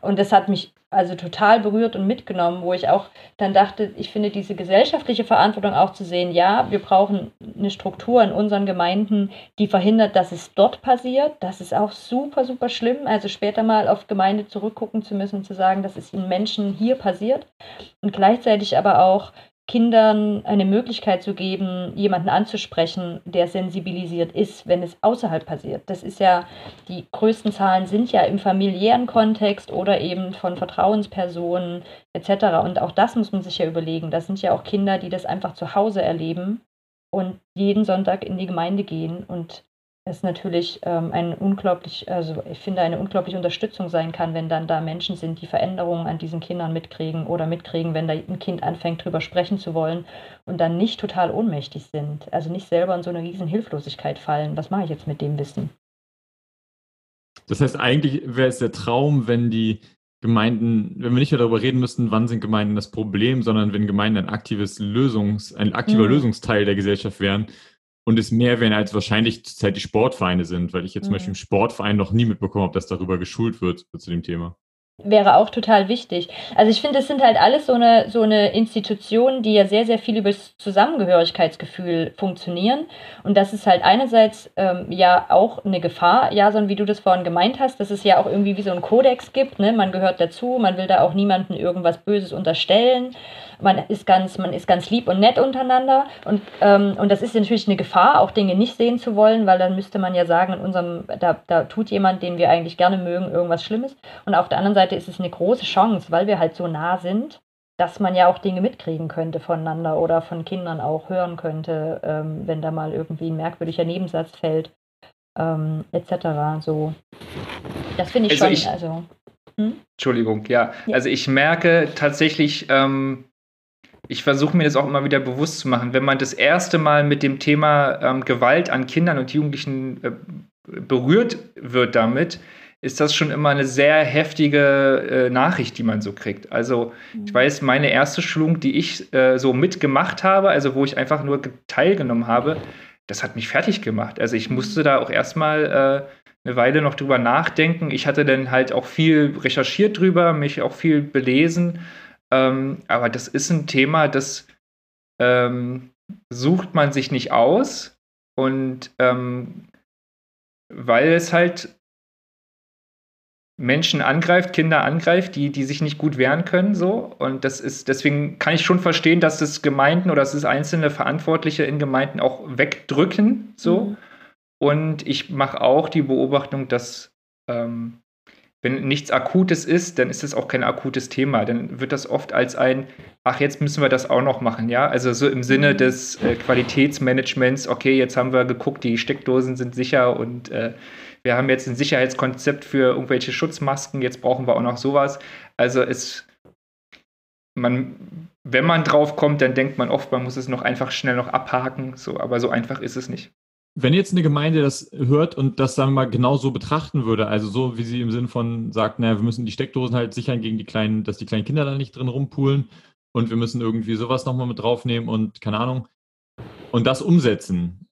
Und das hat mich also total berührt und mitgenommen, wo ich auch dann dachte, ich finde diese gesellschaftliche Verantwortung auch zu sehen, ja, wir brauchen eine Struktur in unseren Gemeinden, die verhindert, dass es dort passiert. Das ist auch super, super schlimm. Also später mal auf Gemeinde zurückgucken zu müssen und zu sagen, dass es in Menschen hier passiert. Und gleichzeitig aber auch Kindern eine Möglichkeit zu geben, jemanden anzusprechen, der sensibilisiert ist, wenn es außerhalb passiert. Das ist ja, die größten Zahlen sind ja im familiären Kontext oder eben von Vertrauenspersonen etc. Und auch das muss man sich ja überlegen. Das sind ja auch Kinder, die das einfach zu Hause erleben und jeden Sonntag in die Gemeinde gehen und es natürlich ähm, ein unglaublich, also ich finde, eine unglaubliche Unterstützung sein kann, wenn dann da Menschen sind, die Veränderungen an diesen Kindern mitkriegen oder mitkriegen, wenn da ein Kind anfängt, drüber sprechen zu wollen und dann nicht total ohnmächtig sind. Also nicht selber in so eine riesen Hilflosigkeit fallen. Was mache ich jetzt mit dem Wissen? Das heißt, eigentlich wäre es der Traum, wenn die Gemeinden, wenn wir nicht mehr darüber reden müssten, wann sind Gemeinden das Problem, sondern wenn Gemeinden ein aktives Lösungs, ein aktiver mhm. Lösungsteil der Gesellschaft wären, und es mehr werden als wahrscheinlich zurzeit die Sportvereine sind, weil ich jetzt mhm. zum Beispiel im Sportverein noch nie mitbekommen habe, dass darüber geschult wird zu dem Thema wäre auch total wichtig. Also ich finde, es sind halt alles so eine, so eine Institutionen, die ja sehr, sehr viel über das Zusammengehörigkeitsgefühl funktionieren. Und das ist halt einerseits ähm, ja auch eine Gefahr, ja, so wie du das vorhin gemeint hast, dass es ja auch irgendwie wie so ein Kodex gibt, ne? Man gehört dazu, man will da auch niemandem irgendwas Böses unterstellen. Man ist ganz, man ist ganz lieb und nett untereinander. Und, ähm, und das ist natürlich eine Gefahr, auch Dinge nicht sehen zu wollen, weil dann müsste man ja sagen, in unserem, da, da tut jemand, den wir eigentlich gerne mögen, irgendwas Schlimmes. Und auf der anderen Seite Seite ist es eine große Chance, weil wir halt so nah sind, dass man ja auch Dinge mitkriegen könnte voneinander oder von Kindern auch hören könnte, ähm, wenn da mal irgendwie ein merkwürdiger Nebensatz fällt, ähm, etc. So, das finde ich also schon. Ich, also, hm? Entschuldigung, ja. ja. Also ich merke tatsächlich, ähm, ich versuche mir das auch immer wieder bewusst zu machen, wenn man das erste Mal mit dem Thema ähm, Gewalt an Kindern und Jugendlichen äh, berührt wird damit, ist das schon immer eine sehr heftige äh, Nachricht, die man so kriegt. Also ich mhm. weiß, meine erste Schulung, die ich äh, so mitgemacht habe, also wo ich einfach nur teilgenommen habe, das hat mich fertig gemacht. Also ich musste da auch erstmal äh, eine Weile noch drüber nachdenken. Ich hatte dann halt auch viel recherchiert drüber, mich auch viel belesen. Ähm, aber das ist ein Thema, das ähm, sucht man sich nicht aus. Und ähm, weil es halt Menschen angreift, Kinder angreift, die, die sich nicht gut wehren können, so. Und das ist, deswegen kann ich schon verstehen, dass das Gemeinden oder dass es einzelne Verantwortliche in Gemeinden auch wegdrücken, so. Mhm. Und ich mache auch die Beobachtung, dass ähm, wenn nichts Akutes ist, dann ist es auch kein akutes Thema. Dann wird das oft als ein, ach, jetzt müssen wir das auch noch machen, ja. Also so im Sinne mhm. des äh, Qualitätsmanagements, okay, jetzt haben wir geguckt, die Steckdosen sind sicher und äh, wir haben jetzt ein Sicherheitskonzept für irgendwelche Schutzmasken, jetzt brauchen wir auch noch sowas. Also es man, wenn man drauf kommt, dann denkt man oft, man muss es noch einfach schnell noch abhaken. So, aber so einfach ist es nicht. Wenn jetzt eine Gemeinde das hört und das wir mal genau so betrachten würde, also so wie sie im Sinn von sagt, naja, wir müssen die Steckdosen halt sichern gegen die kleinen, dass die kleinen Kinder da nicht drin rumpulen und wir müssen irgendwie sowas nochmal mit draufnehmen und keine Ahnung und das umsetzen.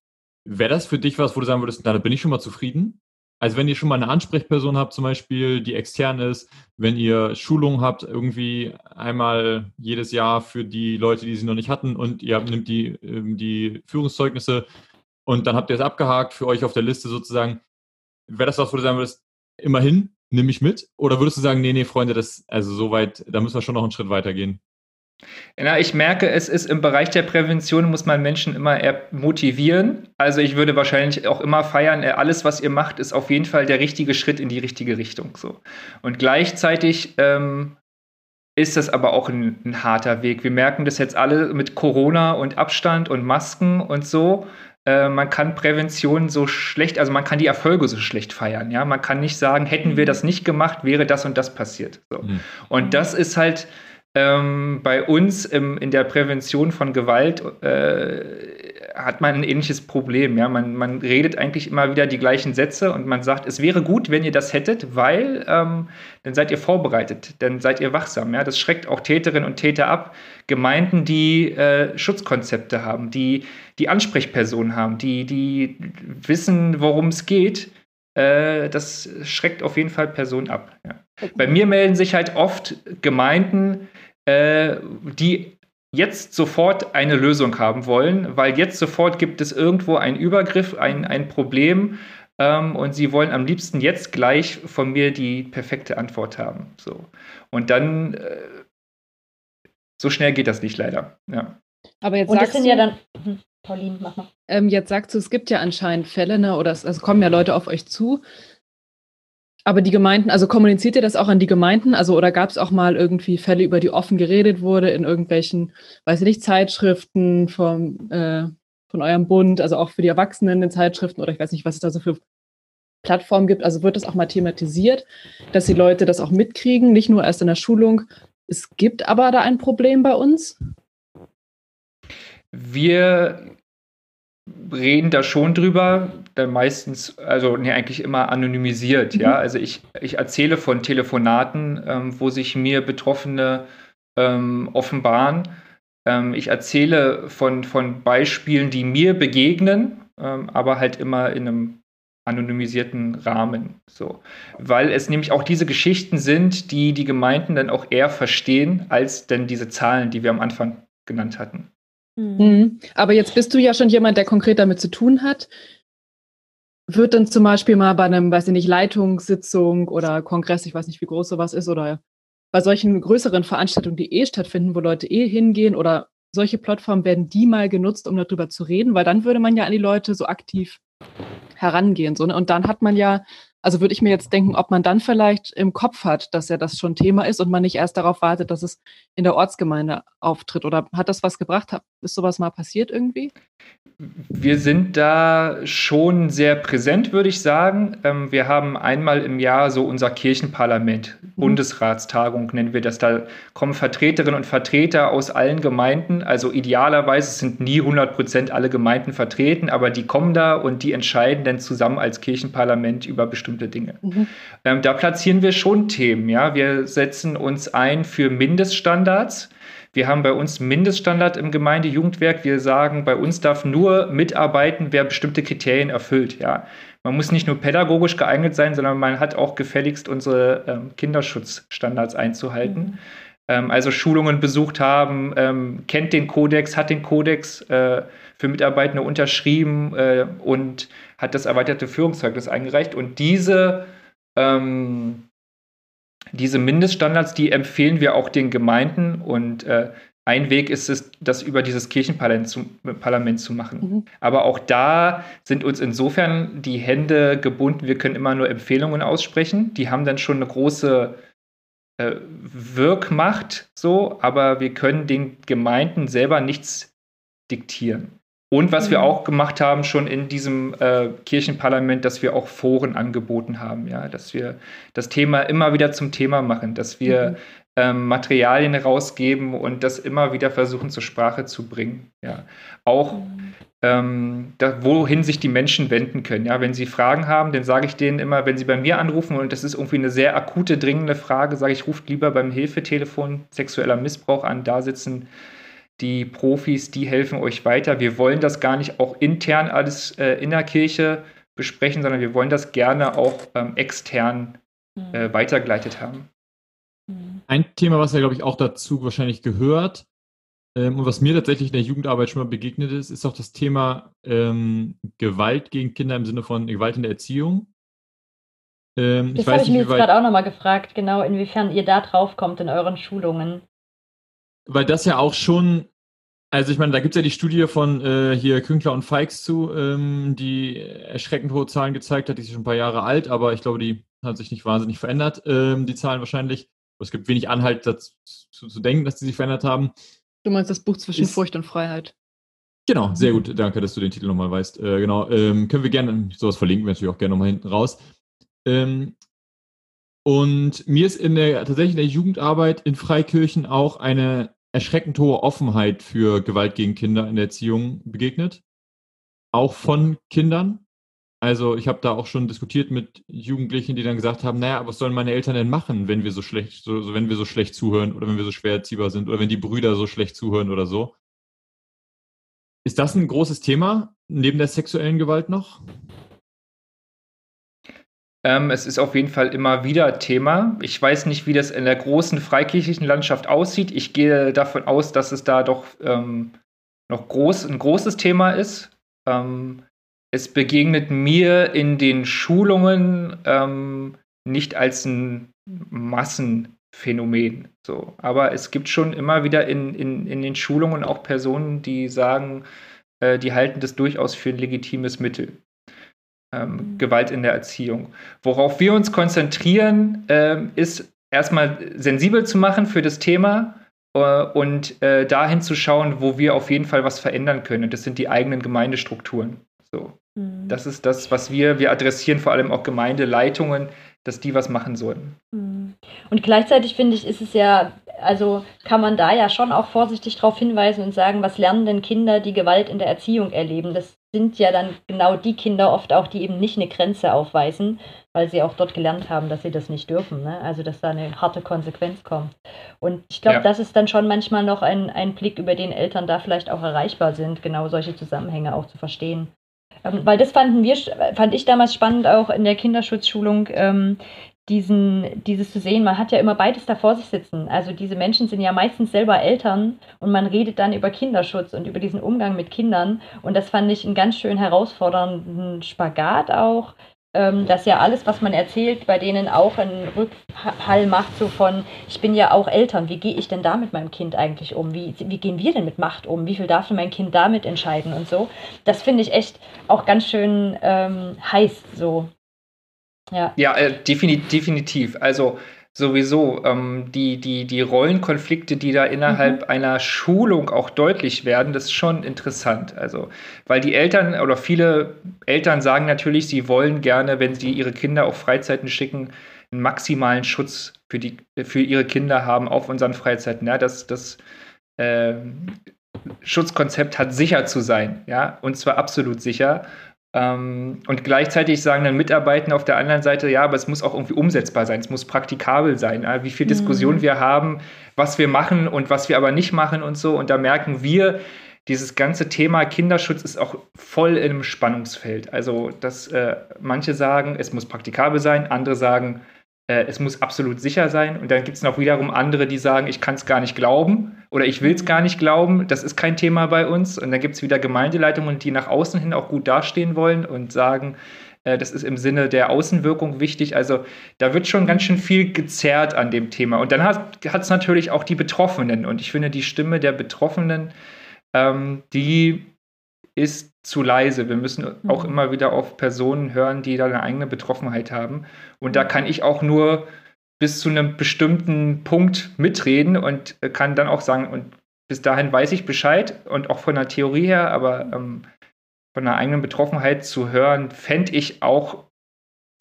Wäre das für dich was, wo du sagen würdest, da bin ich schon mal zufrieden? Also wenn ihr schon mal eine Ansprechperson habt, zum Beispiel, die extern ist, wenn ihr Schulungen habt, irgendwie einmal jedes Jahr für die Leute, die sie noch nicht hatten und ihr nimmt die, ähm, die Führungszeugnisse und dann habt ihr es abgehakt für euch auf der Liste sozusagen. Wäre das was, wo du sagen würdest, immerhin, nehme ich mit? Oder würdest du sagen, nee, nee, Freunde, das, also soweit, da müssen wir schon noch einen Schritt weitergehen? Na, ich merke, es ist im Bereich der Prävention, muss man Menschen immer eher motivieren. Also ich würde wahrscheinlich auch immer feiern, äh, alles, was ihr macht, ist auf jeden Fall der richtige Schritt in die richtige Richtung. So. Und gleichzeitig ähm, ist das aber auch ein, ein harter Weg. Wir merken das jetzt alle mit Corona und Abstand und Masken und so. Äh, man kann Prävention so schlecht, also man kann die Erfolge so schlecht feiern. Ja, man kann nicht sagen, hätten wir das nicht gemacht, wäre das und das passiert. So. Mhm. Und das ist halt ähm, bei uns im, in der Prävention von Gewalt äh, hat man ein ähnliches Problem. Ja? Man, man redet eigentlich immer wieder die gleichen Sätze und man sagt, es wäre gut, wenn ihr das hättet, weil ähm, dann seid ihr vorbereitet, dann seid ihr wachsam. Ja? Das schreckt auch Täterinnen und Täter ab. Gemeinden, die äh, Schutzkonzepte haben, die die Ansprechpersonen haben, die, die wissen, worum es geht, äh, das schreckt auf jeden Fall Personen ab. Ja. Bei mir melden sich halt oft Gemeinden, äh, die jetzt sofort eine Lösung haben wollen, weil jetzt sofort gibt es irgendwo einen Übergriff, ein, ein Problem ähm, und sie wollen am liebsten jetzt gleich von mir die perfekte Antwort haben. So. Und dann, äh, so schnell geht das nicht leider. Ja. Aber jetzt und das sind du, ja dann. Hm, Pauline, mach mal. Ähm, jetzt sagst du, es gibt ja anscheinend Fälle, ne, oder es, es kommen ja Leute auf euch zu, aber die Gemeinden, also kommuniziert ihr das auch an die Gemeinden? Also oder gab es auch mal irgendwie Fälle, über die offen geredet wurde in irgendwelchen, weiß ich nicht, Zeitschriften vom, äh, von eurem Bund, also auch für die Erwachsenen in Zeitschriften oder ich weiß nicht, was es da so für Plattformen gibt. Also wird das auch mal thematisiert, dass die Leute das auch mitkriegen, nicht nur erst in der Schulung. Es gibt aber da ein Problem bei uns. Wir reden da schon drüber, dann meistens, also nee, eigentlich immer anonymisiert, mhm. ja. Also ich, ich erzähle von Telefonaten, ähm, wo sich mir Betroffene ähm, offenbaren. Ähm, ich erzähle von, von Beispielen, die mir begegnen, ähm, aber halt immer in einem anonymisierten Rahmen. So. Weil es nämlich auch diese Geschichten sind, die die Gemeinden dann auch eher verstehen, als denn diese Zahlen, die wir am Anfang genannt hatten. Mhm. mhm. Aber jetzt bist du ja schon jemand, der konkret damit zu tun hat. Wird dann zum Beispiel mal bei einem, weiß ich nicht, Leitungssitzung oder Kongress, ich weiß nicht, wie groß sowas ist, oder bei solchen größeren Veranstaltungen, die eh stattfinden, wo Leute eh hingehen oder solche Plattformen werden die mal genutzt, um darüber zu reden, weil dann würde man ja an die Leute so aktiv herangehen. So, ne? Und dann hat man ja also würde ich mir jetzt denken, ob man dann vielleicht im Kopf hat, dass ja das schon Thema ist und man nicht erst darauf wartet, dass es in der Ortsgemeinde auftritt. Oder hat das was gebracht? Ist sowas mal passiert irgendwie? Wir sind da schon sehr präsent, würde ich sagen. Ähm, wir haben einmal im Jahr so unser Kirchenparlament, mhm. Bundesratstagung nennen wir das. Da kommen Vertreterinnen und Vertreter aus allen Gemeinden. Also idealerweise sind nie 100 Prozent alle Gemeinden vertreten, aber die kommen da und die entscheiden dann zusammen als Kirchenparlament über bestimmte Dinge. Mhm. Ähm, da platzieren wir schon Themen. Ja? Wir setzen uns ein für Mindeststandards wir haben bei uns Mindeststandard im Gemeindejugendwerk. Wir sagen, bei uns darf nur mitarbeiten, wer bestimmte Kriterien erfüllt. Ja. Man muss nicht nur pädagogisch geeignet sein, sondern man hat auch gefälligst unsere ähm, Kinderschutzstandards einzuhalten. Mhm. Ähm, also Schulungen besucht haben, ähm, kennt den Kodex, hat den Kodex äh, für Mitarbeitende unterschrieben äh, und hat das erweiterte Führungszeugnis eingereicht. Und diese ähm, diese Mindeststandards, die empfehlen wir auch den Gemeinden und äh, ein Weg ist es, das über dieses Kirchenparlament zu, Parlament zu machen. Mhm. Aber auch da sind uns insofern die Hände gebunden. Wir können immer nur Empfehlungen aussprechen. Die haben dann schon eine große äh, Wirkmacht, so, aber wir können den Gemeinden selber nichts diktieren. Und was mhm. wir auch gemacht haben, schon in diesem äh, Kirchenparlament, dass wir auch Foren angeboten haben, ja, dass wir das Thema immer wieder zum Thema machen, dass wir mhm. ähm, Materialien rausgeben und das immer wieder versuchen zur Sprache zu bringen. Ja. Auch mhm. ähm, da, wohin sich die Menschen wenden können. Ja, wenn sie Fragen haben, dann sage ich denen immer, wenn sie bei mir anrufen und das ist irgendwie eine sehr akute, dringende Frage, sage ich, ruft lieber beim Hilfetelefon sexueller Missbrauch an. Da sitzen die Profis, die helfen euch weiter. Wir wollen das gar nicht auch intern alles äh, in der Kirche besprechen, sondern wir wollen das gerne auch ähm, extern mhm. äh, weitergeleitet haben. Mhm. Ein Thema, was ja, glaube ich, auch dazu wahrscheinlich gehört ähm, und was mir tatsächlich in der Jugendarbeit schon mal begegnet ist, ist auch das Thema ähm, Gewalt gegen Kinder im Sinne von Gewalt in der Erziehung. Ähm, das habe ich mir jetzt gerade auch nochmal gefragt, genau, inwiefern ihr da drauf kommt in euren Schulungen. Weil das ja auch schon, also ich meine, da gibt es ja die Studie von äh, hier Künkler und Feix zu, ähm, die erschreckend hohe Zahlen gezeigt hat, die ist schon ein paar Jahre alt, aber ich glaube, die hat sich nicht wahnsinnig verändert, ähm, die Zahlen wahrscheinlich. Es gibt wenig Anhalt dazu zu denken, dass die sich verändert haben. Du meinst das Buch zwischen ist, Furcht und Freiheit. Genau, sehr gut. Danke, dass du den Titel nochmal weißt. Äh, genau, ähm, können wir gerne sowas verlinken, wir natürlich auch gerne nochmal hinten raus. Ähm, und mir ist in der, tatsächlich in der Jugendarbeit in Freikirchen auch eine erschreckend hohe Offenheit für Gewalt gegen Kinder in der Erziehung begegnet. Auch von Kindern. Also ich habe da auch schon diskutiert mit Jugendlichen, die dann gesagt haben, naja, was sollen meine Eltern denn machen, wenn wir so schlecht, so, wenn wir so schlecht zuhören oder wenn wir so schwer erziehbar sind oder wenn die Brüder so schlecht zuhören oder so. Ist das ein großes Thema neben der sexuellen Gewalt noch? Ähm, es ist auf jeden Fall immer wieder Thema. Ich weiß nicht, wie das in der großen freikirchlichen Landschaft aussieht. Ich gehe davon aus, dass es da doch ähm, noch groß, ein großes Thema ist. Ähm, es begegnet mir in den Schulungen ähm, nicht als ein Massenphänomen. So. Aber es gibt schon immer wieder in, in, in den Schulungen auch Personen, die sagen, äh, die halten das durchaus für ein legitimes Mittel. Ähm, mhm. Gewalt in der Erziehung. Worauf wir uns konzentrieren, ähm, ist erstmal sensibel zu machen für das Thema äh, und äh, dahin zu schauen, wo wir auf jeden Fall was verändern können. Und das sind die eigenen Gemeindestrukturen. So. Mhm. Das ist das, was wir, wir adressieren vor allem auch Gemeindeleitungen, dass die was machen sollen. Mhm. Und gleichzeitig finde ich, ist es ja, also kann man da ja schon auch vorsichtig darauf hinweisen und sagen, was lernen denn Kinder, die Gewalt in der Erziehung erleben? Das sind ja dann genau die Kinder oft auch, die eben nicht eine Grenze aufweisen, weil sie auch dort gelernt haben, dass sie das nicht dürfen. Ne? Also dass da eine harte Konsequenz kommt. Und ich glaube, ja. das ist dann schon manchmal noch ein, ein Blick, über den Eltern da vielleicht auch erreichbar sind, genau solche Zusammenhänge auch zu verstehen. Ähm, weil das fanden wir, fand ich damals spannend, auch in der Kinderschutzschulung, ähm, diesen, dieses zu sehen, man hat ja immer beides da vor sich sitzen. Also diese Menschen sind ja meistens selber Eltern und man redet dann über Kinderschutz und über diesen Umgang mit Kindern. Und das fand ich einen ganz schön herausfordernden Spagat auch, ähm, dass ja alles, was man erzählt, bei denen auch einen Rückhall macht, so von, ich bin ja auch Eltern, wie gehe ich denn da mit meinem Kind eigentlich um? Wie, wie gehen wir denn mit Macht um? Wie viel darf denn mein Kind damit entscheiden und so? Das finde ich echt auch ganz schön ähm, heiß so. Ja, ja äh, definitiv. Also sowieso ähm, die, die, die Rollenkonflikte, die da innerhalb mhm. einer Schulung auch deutlich werden, das ist schon interessant. Also, weil die Eltern oder viele Eltern sagen natürlich, sie wollen gerne, wenn sie ihre Kinder auf Freizeiten schicken, einen maximalen Schutz für, die, für ihre Kinder haben auf unseren Freizeiten. Ja, das, das äh, Schutzkonzept hat sicher zu sein, ja, und zwar absolut sicher. Ähm, und gleichzeitig sagen dann Mitarbeiter auf der anderen Seite, ja, aber es muss auch irgendwie umsetzbar sein, es muss praktikabel sein, ja, wie viel mhm. Diskussion wir haben, was wir machen und was wir aber nicht machen und so. Und da merken wir, dieses ganze Thema Kinderschutz ist auch voll im Spannungsfeld. Also, dass äh, manche sagen, es muss praktikabel sein, andere sagen, äh, es muss absolut sicher sein. Und dann gibt es noch wiederum andere, die sagen, ich kann es gar nicht glauben oder ich will es gar nicht glauben, das ist kein Thema bei uns. Und dann gibt es wieder Gemeindeleitungen, die nach außen hin auch gut dastehen wollen und sagen, äh, das ist im Sinne der Außenwirkung wichtig. Also da wird schon ganz schön viel gezerrt an dem Thema. Und dann hat es natürlich auch die Betroffenen. Und ich finde, die Stimme der Betroffenen, ähm, die ist zu leise. Wir müssen mhm. auch immer wieder auf Personen hören, die da eine eigene Betroffenheit haben. Und da kann ich auch nur bis zu einem bestimmten Punkt mitreden und kann dann auch sagen, und bis dahin weiß ich Bescheid und auch von der Theorie her, aber ähm, von einer eigenen Betroffenheit zu hören, fände ich auch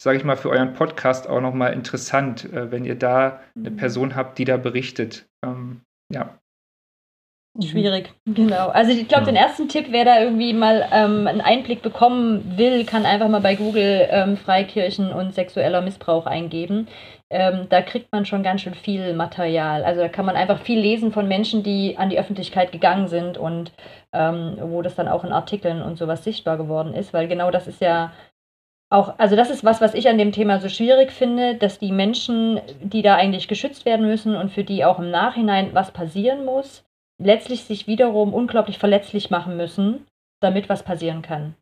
sage ich mal, für euren Podcast auch nochmal interessant, äh, wenn ihr da eine Mhm. Person habt, die da berichtet. Ähm, ja. Schwierig, genau. Also ich glaube, Ja. den ersten Tipp, wer da irgendwie mal ähm, einen Einblick bekommen will, kann einfach mal bei Google ähm, Freikirchen und sexueller Missbrauch eingeben. Ähm, da kriegt man schon ganz schön viel Material. Also da kann man einfach viel lesen von Menschen, die an die Öffentlichkeit gegangen sind und ähm, wo das dann auch in Artikeln und sowas sichtbar geworden ist, weil genau das ist ja auch, also das ist was, was ich an dem Thema so schwierig finde, dass die Menschen, die da eigentlich geschützt werden müssen und für die auch im Nachhinein was passieren muss, letztlich sich wiederum unglaublich verletzlich machen müssen, damit was passieren kann.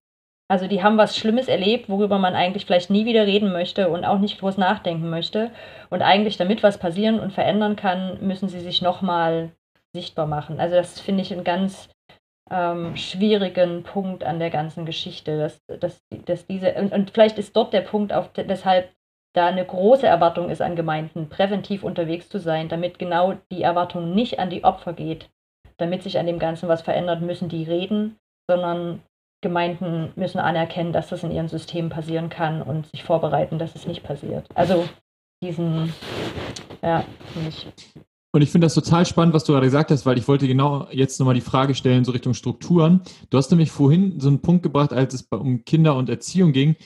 Also die haben was Schlimmes erlebt, worüber man eigentlich vielleicht nie wieder reden möchte und auch nicht groß nachdenken möchte. Und eigentlich, damit was passieren und verändern kann, müssen sie sich nochmal sichtbar machen. Also das finde ich einen ganz ähm, schwierigen Punkt an der ganzen Geschichte, dass, dass, dass diese, und, und vielleicht ist dort der Punkt, auf, deshalb da eine große Erwartung ist an Gemeinden, präventiv unterwegs zu sein, damit genau die Erwartung nicht an die Opfer geht, damit sich an dem Ganzen was verändert, müssen die reden, sondern Gemeinden müssen anerkennen, dass das in ihren Systemen passieren kann und sich vorbereiten, dass es nicht passiert. Also diesen, ja, finde ich. Und ich finde das total spannend, was du gerade gesagt hast, weil ich wollte genau jetzt nochmal die Frage stellen, so Richtung Strukturen. Du hast nämlich vorhin so einen Punkt gebracht, als es um Kinder und Erziehung ging,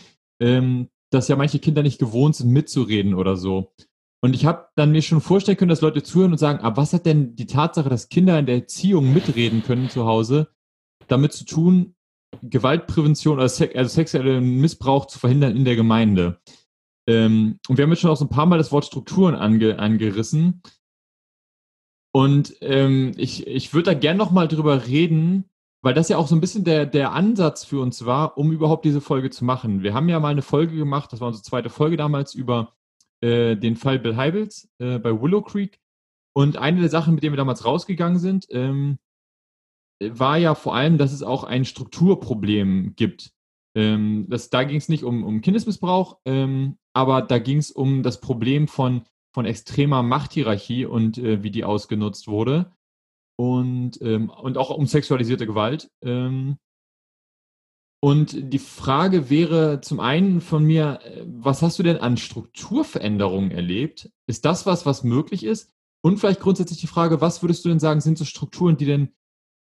ähm, dass ja manche Kinder nicht gewohnt sind, mitzureden oder so. Und ich habe dann mir schon vorstellen können, dass Leute zuhören und sagen, aber was hat denn die Tatsache, dass Kinder in der Erziehung mitreden können zu Hause, damit zu tun, Gewaltprävention oder Sex, also sexuellen Missbrauch zu verhindern in der Gemeinde? Ähm, und wir haben jetzt schon auch so ein paar Mal das Wort Strukturen ange, angerissen. Und ähm, ich, ich würde da gern noch mal drüber reden, weil das ja auch so ein bisschen der, der Ansatz für uns war, um überhaupt diese Folge zu machen. Wir haben ja mal eine Folge gemacht, das war unsere zweite Folge damals, über äh, den Fall Bill Heibels äh, bei Willow Creek. Und eine der Sachen, mit denen wir damals rausgegangen sind, ähm, war ja vor allem, dass es auch ein Strukturproblem gibt. Ähm, das, da ging es nicht um, um Kindesmissbrauch, ähm, aber da ging es um das Problem von, von extremer Machthierarchie und äh, wie die ausgenutzt wurde. Und, ähm, und auch um sexualisierte Gewalt. Ähm, und die Frage wäre zum einen von mir, äh, was hast du denn an Strukturveränderungen erlebt? Ist das was, was möglich ist? Und vielleicht grundsätzlich die Frage, was würdest du denn sagen, sind so Strukturen, die denn,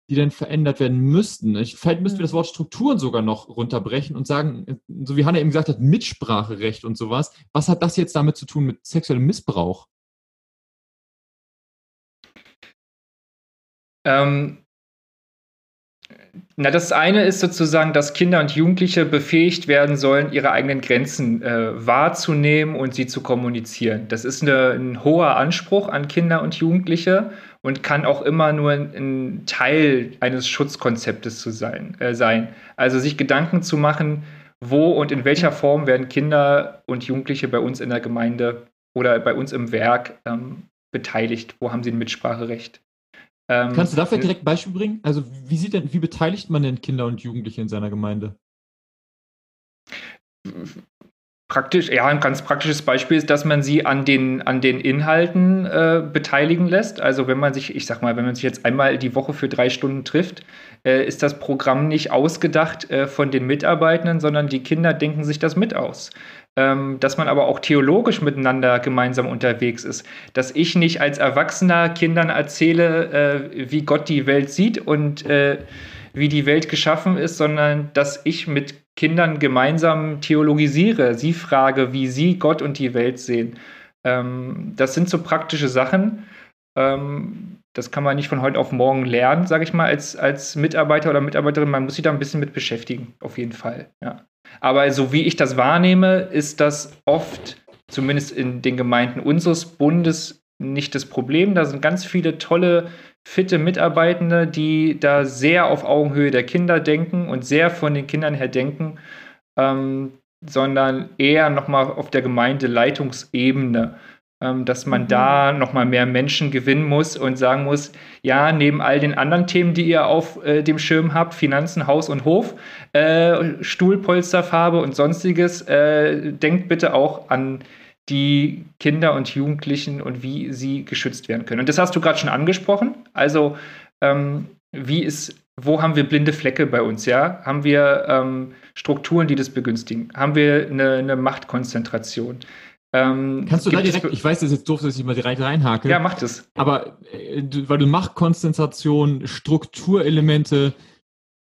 die denn verändert werden müssten? Ich, vielleicht müssten wir das Wort Strukturen sogar noch runterbrechen und sagen, so wie Hannah eben gesagt hat, Mitspracherecht und sowas. Was hat das jetzt damit zu tun mit sexuellem Missbrauch? Ähm, na, das eine ist sozusagen, dass Kinder und Jugendliche befähigt werden sollen, ihre eigenen Grenzen äh, wahrzunehmen und sie zu kommunizieren. Das ist eine, ein hoher Anspruch an Kinder und Jugendliche und kann auch immer nur ein, Teil eines Schutzkonzeptes zu sein, äh, sein. Also sich Gedanken zu machen, wo und in welcher Form werden Kinder und Jugendliche bei uns in der Gemeinde oder bei uns im Werk ähm, beteiligt? Wo haben sie ein Mitspracherecht? Ähm, Kannst du dafür direkt ein Beispiel bringen? Also wie sieht denn, wie beteiligt man denn Kinder und Jugendliche in seiner Gemeinde? Praktisch, ja, ein ganz praktisches Beispiel ist, dass man sie an den, an den Inhalten äh, beteiligen lässt. Also wenn man sich, ich sag mal, wenn man sich jetzt einmal die Woche für drei Stunden trifft, äh, ist das Programm nicht ausgedacht äh, von den Mitarbeitenden, sondern die Kinder denken sich das mit aus. Ähm, dass man aber auch theologisch miteinander gemeinsam unterwegs ist. Dass ich nicht als Erwachsener Kindern erzähle, äh, wie Gott die Welt sieht und äh, wie die Welt geschaffen ist, sondern dass ich mit Kindern gemeinsam theologisiere, sie frage, wie sie Gott und die Welt sehen. Ähm, das sind so praktische Sachen. Ähm, das kann man nicht von heute auf morgen lernen, sage ich mal, als, als Mitarbeiter oder Mitarbeiterin. Man muss sich da ein bisschen mit beschäftigen, auf jeden Fall. Ja. Aber so wie ich das wahrnehme, ist das oft, zumindest in den Gemeinden unseres Bundes, nicht das Problem. Da sind ganz viele tolle, fitte Mitarbeitende, die da sehr auf Augenhöhe der Kinder denken und sehr von den Kindern her denken, ähm, sondern eher nochmal auf der Gemeindeleitungsebene, ähm, dass man Mhm. da nochmal mehr Menschen gewinnen muss und sagen muss, ja, neben all den anderen Themen, die ihr auf äh, dem Schirm habt, Finanzen, Haus und Hof, äh, Stuhlpolsterfarbe und sonstiges, äh, denkt bitte auch an die Kinder und Jugendlichen und wie sie geschützt werden können. Und das hast du gerade schon angesprochen. Also, ähm, wie ist wo haben wir blinde Flecke bei uns, ja? Haben wir ähm, Strukturen, die das begünstigen? Haben wir eine, eine Machtkonzentration? Ähm, Kannst du da direkt, ich weiß, das ist jetzt doof, dass ich mal direkt reinhake. Ja, mach das. Aber äh, weil du Machtkonzentration, Strukturelemente,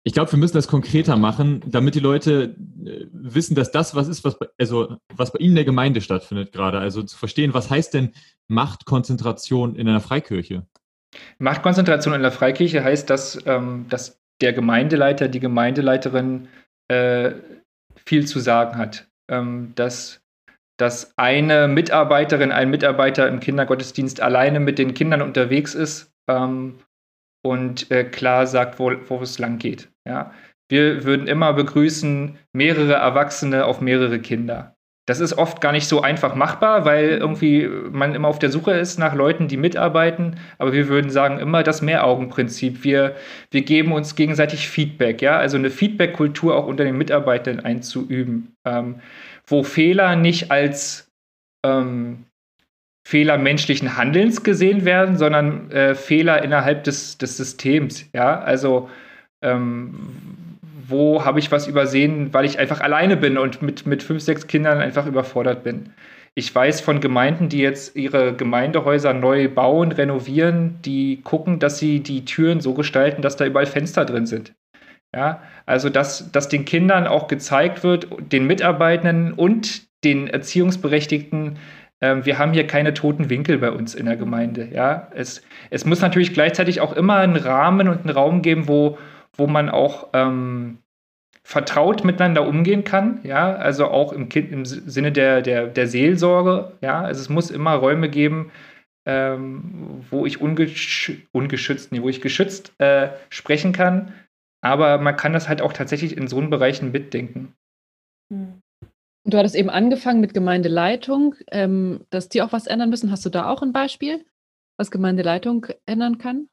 ich glaube, wir müssen das konkreter machen, damit die Leute äh, wissen, dass das was ist, was bei, also was bei ihnen in der Gemeinde stattfindet gerade. Also zu verstehen, was heißt denn Machtkonzentration in einer Freikirche? Machtkonzentration in der Freikirche heißt, dass, ähm, dass der Gemeindeleiter, die Gemeindeleiterin äh, viel zu sagen hat. Ähm, dass, dass eine Mitarbeiterin, ein Mitarbeiter im Kindergottesdienst alleine mit den Kindern unterwegs ist ähm, und äh, klar sagt, wo, wo es lang geht. Ja? Wir würden immer begrüßen mehrere Erwachsene auf mehrere Kinder. Das ist oft gar nicht so einfach machbar, weil irgendwie man immer auf der Suche ist nach Leuten, die mitarbeiten. Aber wir würden sagen, immer das Mehraugenprinzip. Wir, wir geben uns gegenseitig Feedback, ja, also eine Feedback-Kultur auch unter den Mitarbeitern einzuüben, ähm, wo Fehler nicht als ähm, Fehler menschlichen Handelns gesehen werden, sondern äh, Fehler innerhalb des, des Systems, ja, also ähm, wo habe ich was übersehen, weil ich einfach alleine bin und mit, mit fünf, sechs Kindern einfach überfordert bin. Ich weiß von Gemeinden, die jetzt ihre Gemeindehäuser neu bauen, renovieren, die gucken, dass sie die Türen so gestalten, dass da überall Fenster drin sind. Ja, also dass, dass den Kindern auch gezeigt wird, den Mitarbeitenden und den Erziehungsberechtigten, äh, wir haben hier keine toten Winkel bei uns in der Gemeinde. Ja, es, es muss natürlich gleichzeitig auch immer einen Rahmen und einen Raum geben, wo, wo man auch ähm, vertraut miteinander umgehen kann, ja, also auch im, kind, im Sinne der, der, der Seelsorge, ja, also es muss immer Räume geben, ähm, wo ich ungesch ungeschützt, nee, wo ich geschützt äh, sprechen kann, aber man kann das halt auch tatsächlich in so einen Bereichen mitdenken. Hm. Du hattest eben angefangen mit Gemeindeleitung, ähm, dass die auch was ändern müssen. Hast du da auch ein Beispiel, was Gemeindeleitung ändern kann?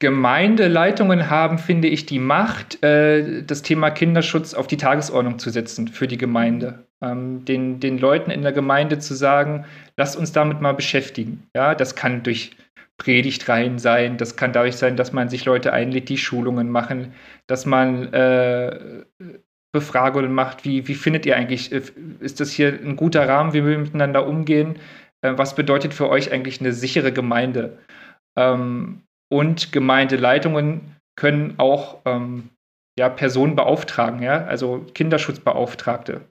Gemeindeleitungen haben, finde ich, die Macht, äh, das Thema Kinderschutz auf die Tagesordnung zu setzen für die Gemeinde. Ähm, den, den Leuten in der Gemeinde zu sagen, lasst uns damit mal beschäftigen. Ja, das kann durch Predigtreihen sein, das kann dadurch sein, dass man sich Leute einlädt, die Schulungen machen, dass man äh, Befragungen macht, wie, wie findet ihr eigentlich, äh, ist das hier ein guter Rahmen, wie wir miteinander umgehen? Äh, was bedeutet für euch eigentlich eine sichere Gemeinde? Ähm, und Gemeindeleitungen können auch ähm, ja, Personen beauftragen, ja? also Kinderschutzbeauftragte.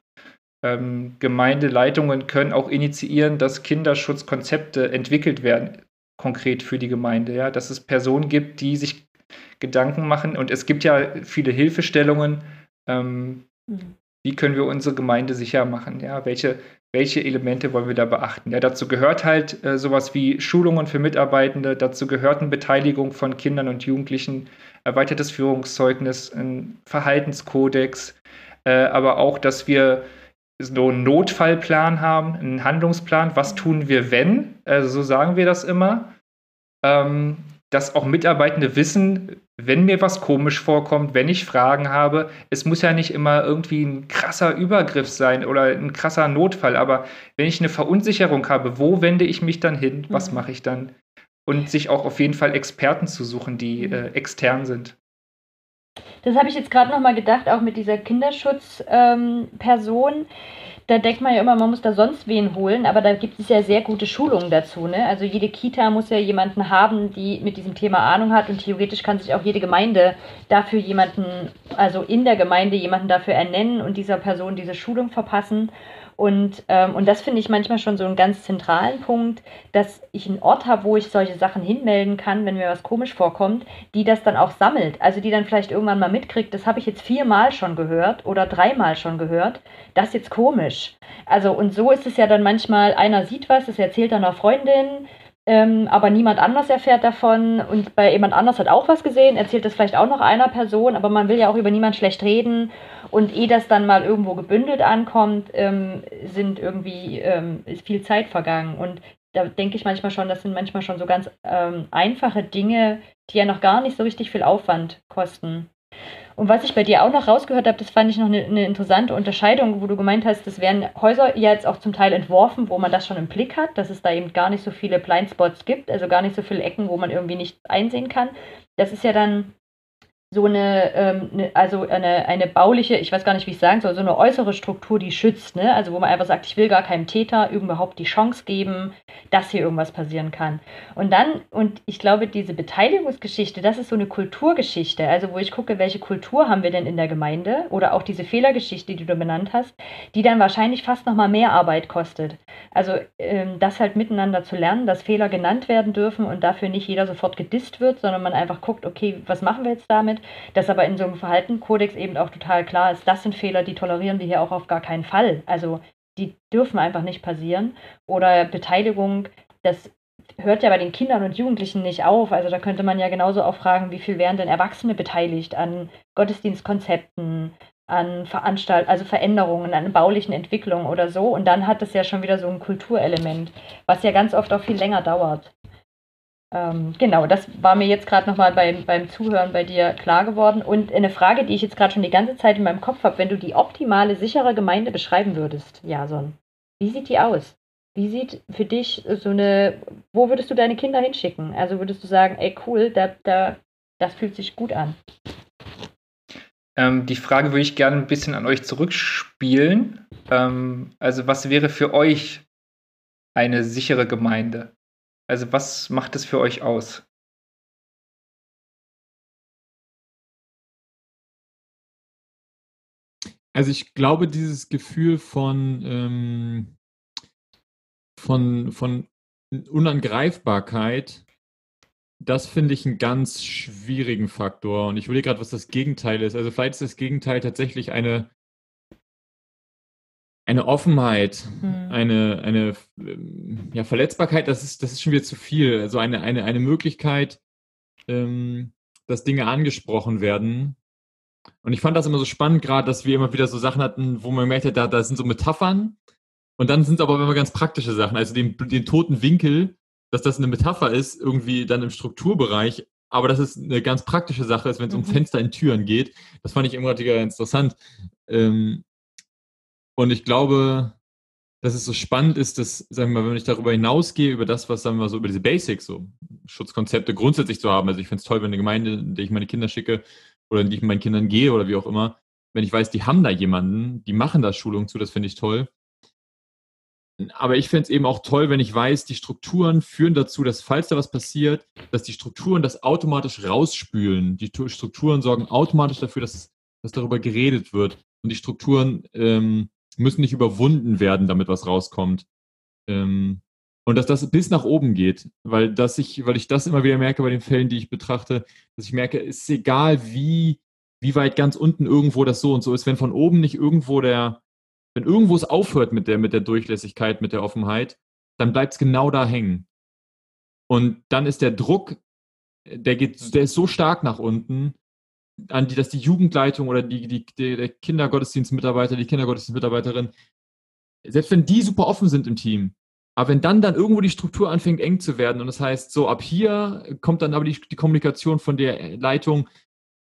Ähm, Gemeindeleitungen können auch initiieren, dass Kinderschutzkonzepte entwickelt werden, konkret für die Gemeinde, ja? dass es Personen gibt, die sich Gedanken machen und es gibt ja viele Hilfestellungen, ähm, mhm. wie können wir unsere Gemeinde sicher machen, ja? welche welche Elemente wollen wir da beachten? Ja, dazu gehört halt äh, sowas wie Schulungen für Mitarbeitende, dazu gehört eine Beteiligung von Kindern und Jugendlichen, erweitertes Führungszeugnis, ein Verhaltenskodex, äh, aber auch, dass wir so einen Notfallplan haben, einen Handlungsplan, was tun wir, wenn, also so sagen wir das immer, ähm, dass auch Mitarbeitende wissen, wenn mir was komisch vorkommt, wenn ich Fragen habe, es muss ja nicht immer irgendwie ein krasser Übergriff sein oder ein krasser Notfall, aber wenn ich eine Verunsicherung habe, wo wende ich mich dann hin? Was mhm. mache ich dann? Und sich auch auf jeden Fall Experten zu suchen, die äh, extern sind. Das habe ich jetzt gerade nochmal gedacht, auch mit dieser Kinderschutzperson. Ähm, da denkt man ja immer, man muss da sonst wen holen, aber da gibt es ja sehr gute Schulungen dazu. Ne? Also jede Kita muss ja jemanden haben, die mit diesem Thema Ahnung hat und theoretisch kann sich auch jede Gemeinde dafür jemanden, also in der Gemeinde jemanden dafür ernennen und dieser Person diese Schulung verpassen. Und, ähm, und das finde ich manchmal schon so einen ganz zentralen Punkt, dass ich einen Ort habe, wo ich solche Sachen hinmelden kann, wenn mir was komisch vorkommt, die das dann auch sammelt. Also die dann vielleicht irgendwann mal mitkriegt, das habe ich jetzt viermal schon gehört oder dreimal schon gehört. Das ist jetzt komisch. Also und so ist es ja dann manchmal, einer sieht was, das erzählt dann einer Freundin, ähm, aber niemand anders erfährt davon und bei jemand anders hat auch was gesehen, erzählt das vielleicht auch noch einer Person, aber man will ja auch über niemand schlecht reden und ehe das dann mal irgendwo gebündelt ankommt, ähm, sind irgendwie ähm, ist viel Zeit vergangen und da denke ich manchmal schon, das sind manchmal schon so ganz ähm, einfache Dinge, die ja noch gar nicht so richtig viel Aufwand kosten. Und was ich bei dir auch noch rausgehört habe, das fand ich noch eine, eine, interessante Unterscheidung, wo du gemeint hast, das werden Häuser ja jetzt auch zum Teil entworfen, wo man das schon im Blick hat, dass es da eben gar nicht so viele Blindspots gibt, also gar nicht so viele Ecken, wo man irgendwie nicht einsehen kann. Das ist ja dann so eine, ähm, eine, also eine, eine bauliche, ich weiß gar nicht, wie ich sagen soll, so eine äußere Struktur, die schützt, ne? Also wo man einfach sagt, ich will gar keinem Täter überhaupt die Chance geben, dass hier irgendwas passieren kann. Und dann, und ich glaube, diese Beteiligungsgeschichte, das ist so eine Kulturgeschichte, also wo ich gucke, welche Kultur haben wir denn in der Gemeinde oder auch diese Fehlergeschichte, die du benannt hast, die dann wahrscheinlich fast nochmal mehr Arbeit kostet. Also ähm, das halt miteinander zu lernen, dass Fehler genannt werden dürfen und dafür nicht jeder sofort gedisst wird, sondern man einfach guckt, okay, was machen wir jetzt damit? Dass aber in so einem Verhaltenkodex eben auch total klar ist, das sind Fehler, die tolerieren wir hier auch auf gar keinen Fall. Also die dürfen einfach nicht passieren. Oder Beteiligung, das hört ja bei den Kindern und Jugendlichen nicht auf. Also da könnte man ja genauso auch fragen, wie viel wären denn Erwachsene beteiligt an Gottesdienstkonzepten, an Veranstalt also Veränderungen, an baulichen Entwicklungen oder so. Und dann hat es ja schon wieder so ein Kulturelement, was ja ganz oft auch viel länger dauert. Ähm, genau, das war mir jetzt gerade nochmal beim, beim Zuhören bei dir klar geworden. Und eine Frage, die ich jetzt gerade schon die ganze Zeit in meinem Kopf habe, wenn du die optimale, sichere Gemeinde beschreiben würdest, Jason, wie sieht die aus? Wie sieht für dich so eine, wo würdest du deine Kinder hinschicken? Also würdest du sagen, ey cool, da, da, das fühlt sich gut an. Ähm, die Frage würde ich gerne ein bisschen an euch zurückspielen. Ähm, also was wäre für euch eine sichere Gemeinde? Also was macht es für euch aus? Also ich glaube, dieses Gefühl von, ähm, von, von Unangreifbarkeit, das finde ich einen ganz schwierigen Faktor. Und ich überlege gerade, was das Gegenteil ist. Also vielleicht ist das Gegenteil tatsächlich eine, eine Offenheit, mhm. eine, eine ähm, ja, Verletzbarkeit, das ist, das ist schon wieder zu viel. Also eine, eine, eine Möglichkeit, ähm, dass Dinge angesprochen werden. Und ich fand das immer so spannend, gerade, dass wir immer wieder so Sachen hatten, wo man merkt, da, da sind so Metaphern. Und dann sind es aber immer ganz praktische Sachen. Also den, den toten Winkel, dass das eine Metapher ist, irgendwie dann im Strukturbereich, aber dass es eine ganz praktische Sache ist, wenn es mhm. um Fenster in Türen geht. Das fand ich immer wieder interessant. Ähm, und ich glaube, dass es so spannend ist, dass, sagen wir mal, wenn ich darüber hinausgehe, über das, was, sagen wir mal, so über diese Basics, so Schutzkonzepte grundsätzlich zu haben. Also ich finde es toll, wenn eine Gemeinde, in der ich meine Kinder schicke oder in die ich mit meinen Kindern gehe oder wie auch immer, wenn ich weiß, die haben da jemanden, die machen da Schulung zu, das finde ich toll. Aber ich finde es eben auch toll, wenn ich weiß, die Strukturen führen dazu, dass falls da was passiert, dass die Strukturen das automatisch rausspülen. Die Strukturen sorgen automatisch dafür, dass, dass darüber geredet wird. Und die Strukturen ähm, müssen nicht überwunden werden, damit was rauskommt. Ähm, und dass das bis nach oben geht, weil, das ich, weil ich das immer wieder merke bei den Fällen, die ich betrachte, dass ich merke, es ist egal, wie, wie weit ganz unten irgendwo das so und so ist, wenn von oben nicht irgendwo der, wenn irgendwo es aufhört mit der, mit der Durchlässigkeit, mit der Offenheit, dann bleibt es genau da hängen. Und dann ist der Druck, der geht, der ist so stark nach unten, an die, dass die Jugendleitung oder die, die, die, der Kindergottesdienstmitarbeiter, die Kindergottesdienstmitarbeiterin, selbst wenn die super offen sind im Team, aber wenn dann dann irgendwo die Struktur anfängt eng zu werden und das heißt, so ab hier kommt dann aber die, die Kommunikation von der Leitung,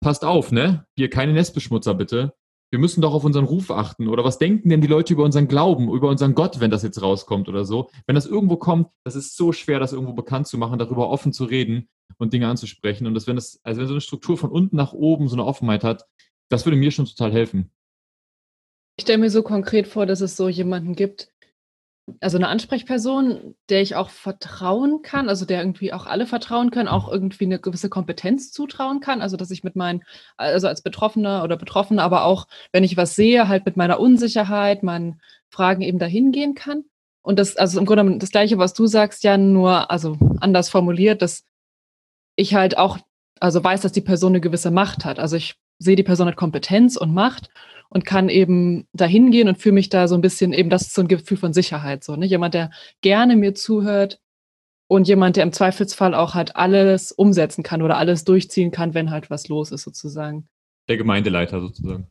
passt auf, ne? Hier keine Nestbeschmutzer bitte. Wir müssen doch auf unseren Ruf achten. Oder was denken denn die Leute über unseren Glauben, über unseren Gott, wenn das jetzt rauskommt oder so? Wenn das irgendwo kommt, das ist so schwer, das irgendwo bekannt zu machen, darüber offen zu reden und Dinge anzusprechen. Und das, wenn das, also wenn so eine Struktur von unten nach oben so eine Offenheit hat, das würde mir schon total helfen. Ich stelle mir so konkret vor, dass es so jemanden gibt, also eine Ansprechperson, der ich auch vertrauen kann, also der irgendwie auch alle vertrauen können, auch irgendwie eine gewisse Kompetenz zutrauen kann, also dass ich mit meinen, also als Betroffener oder Betroffene, aber auch, wenn ich was sehe, halt mit meiner Unsicherheit, meinen Fragen eben dahin gehen kann. Und das, also im Grunde das Gleiche, was du sagst, ja, nur, also anders formuliert, dass ich halt auch, also weiß, dass die Person eine gewisse Macht hat. Also ich sehe, die Person hat Kompetenz und Macht und kann eben dahin gehen und fühle mich da so ein bisschen eben, das ist so ein Gefühl von Sicherheit, so, ne? Jemand, der gerne mir zuhört und jemand, der im Zweifelsfall auch halt alles umsetzen kann oder alles durchziehen kann, wenn halt was los ist, sozusagen. Der Gemeindeleiter sozusagen.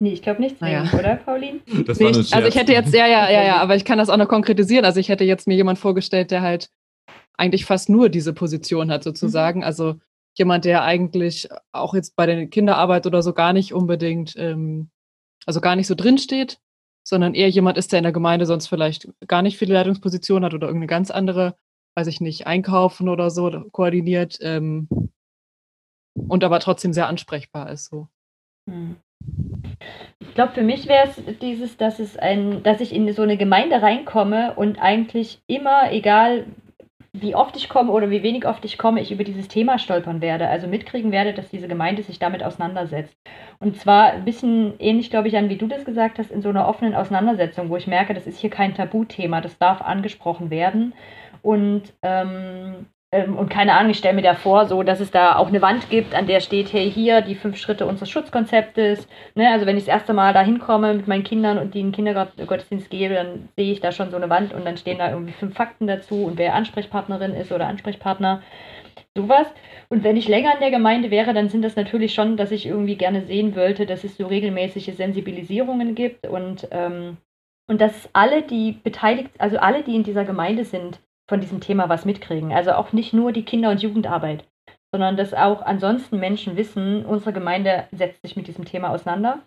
Nee, ich glaube nicht zwingend, naja. oder, Pauline? [LAUGHS] Das war nicht, also ich hätte jetzt, ja, ja, ja, ja, aber ich kann das auch noch konkretisieren. Also ich hätte jetzt mir jemand vorgestellt, der halt eigentlich fast nur diese Position hat, sozusagen. Mhm. Also jemand, der eigentlich auch jetzt bei der Kinderarbeit oder so gar nicht unbedingt, ähm, also gar nicht so drinsteht, sondern eher jemand ist, der in der Gemeinde sonst vielleicht gar nicht viele Leitungspositionen hat oder irgendeine ganz andere, weiß ich nicht, einkaufen oder so koordiniert. Ähm, und aber trotzdem sehr ansprechbar ist. So. Hm. Ich glaube, für mich wäre es dieses, dass es ein, dass ich in so eine Gemeinde reinkomme und eigentlich immer, egal wie oft ich komme oder wie wenig oft ich komme, ich über dieses Thema stolpern werde. Also mitkriegen werde, dass diese Gemeinde sich damit auseinandersetzt. Und zwar ein bisschen ähnlich, glaube ich, an wie du das gesagt hast, in so einer offenen Auseinandersetzung, wo ich merke, das ist hier kein Tabuthema, das darf angesprochen werden. Und ähm, ähm, und keine Ahnung, ich stelle mir da vor, so, dass es da auch eine Wand gibt, an der steht, hey, hier die fünf Schritte unseres Schutzkonzeptes. Ne? Also wenn ich das erste Mal da hinkomme mit meinen Kindern und die in den Kindergottesdienst gebe, dann sehe ich da schon so eine Wand und dann stehen da irgendwie fünf Fakten dazu und wer Ansprechpartnerin ist oder Ansprechpartner. Sowas. Und wenn ich länger in der Gemeinde wäre, dann sind das natürlich schon, dass ich irgendwie gerne sehen wollte, dass es so regelmäßige Sensibilisierungen gibt und, ähm, und dass alle, die beteiligt, also alle, die in dieser Gemeinde sind, von diesem Thema was mitkriegen. Also auch nicht nur die Kinder- und Jugendarbeit, sondern dass auch ansonsten Menschen wissen, unsere Gemeinde setzt sich mit diesem Thema auseinander.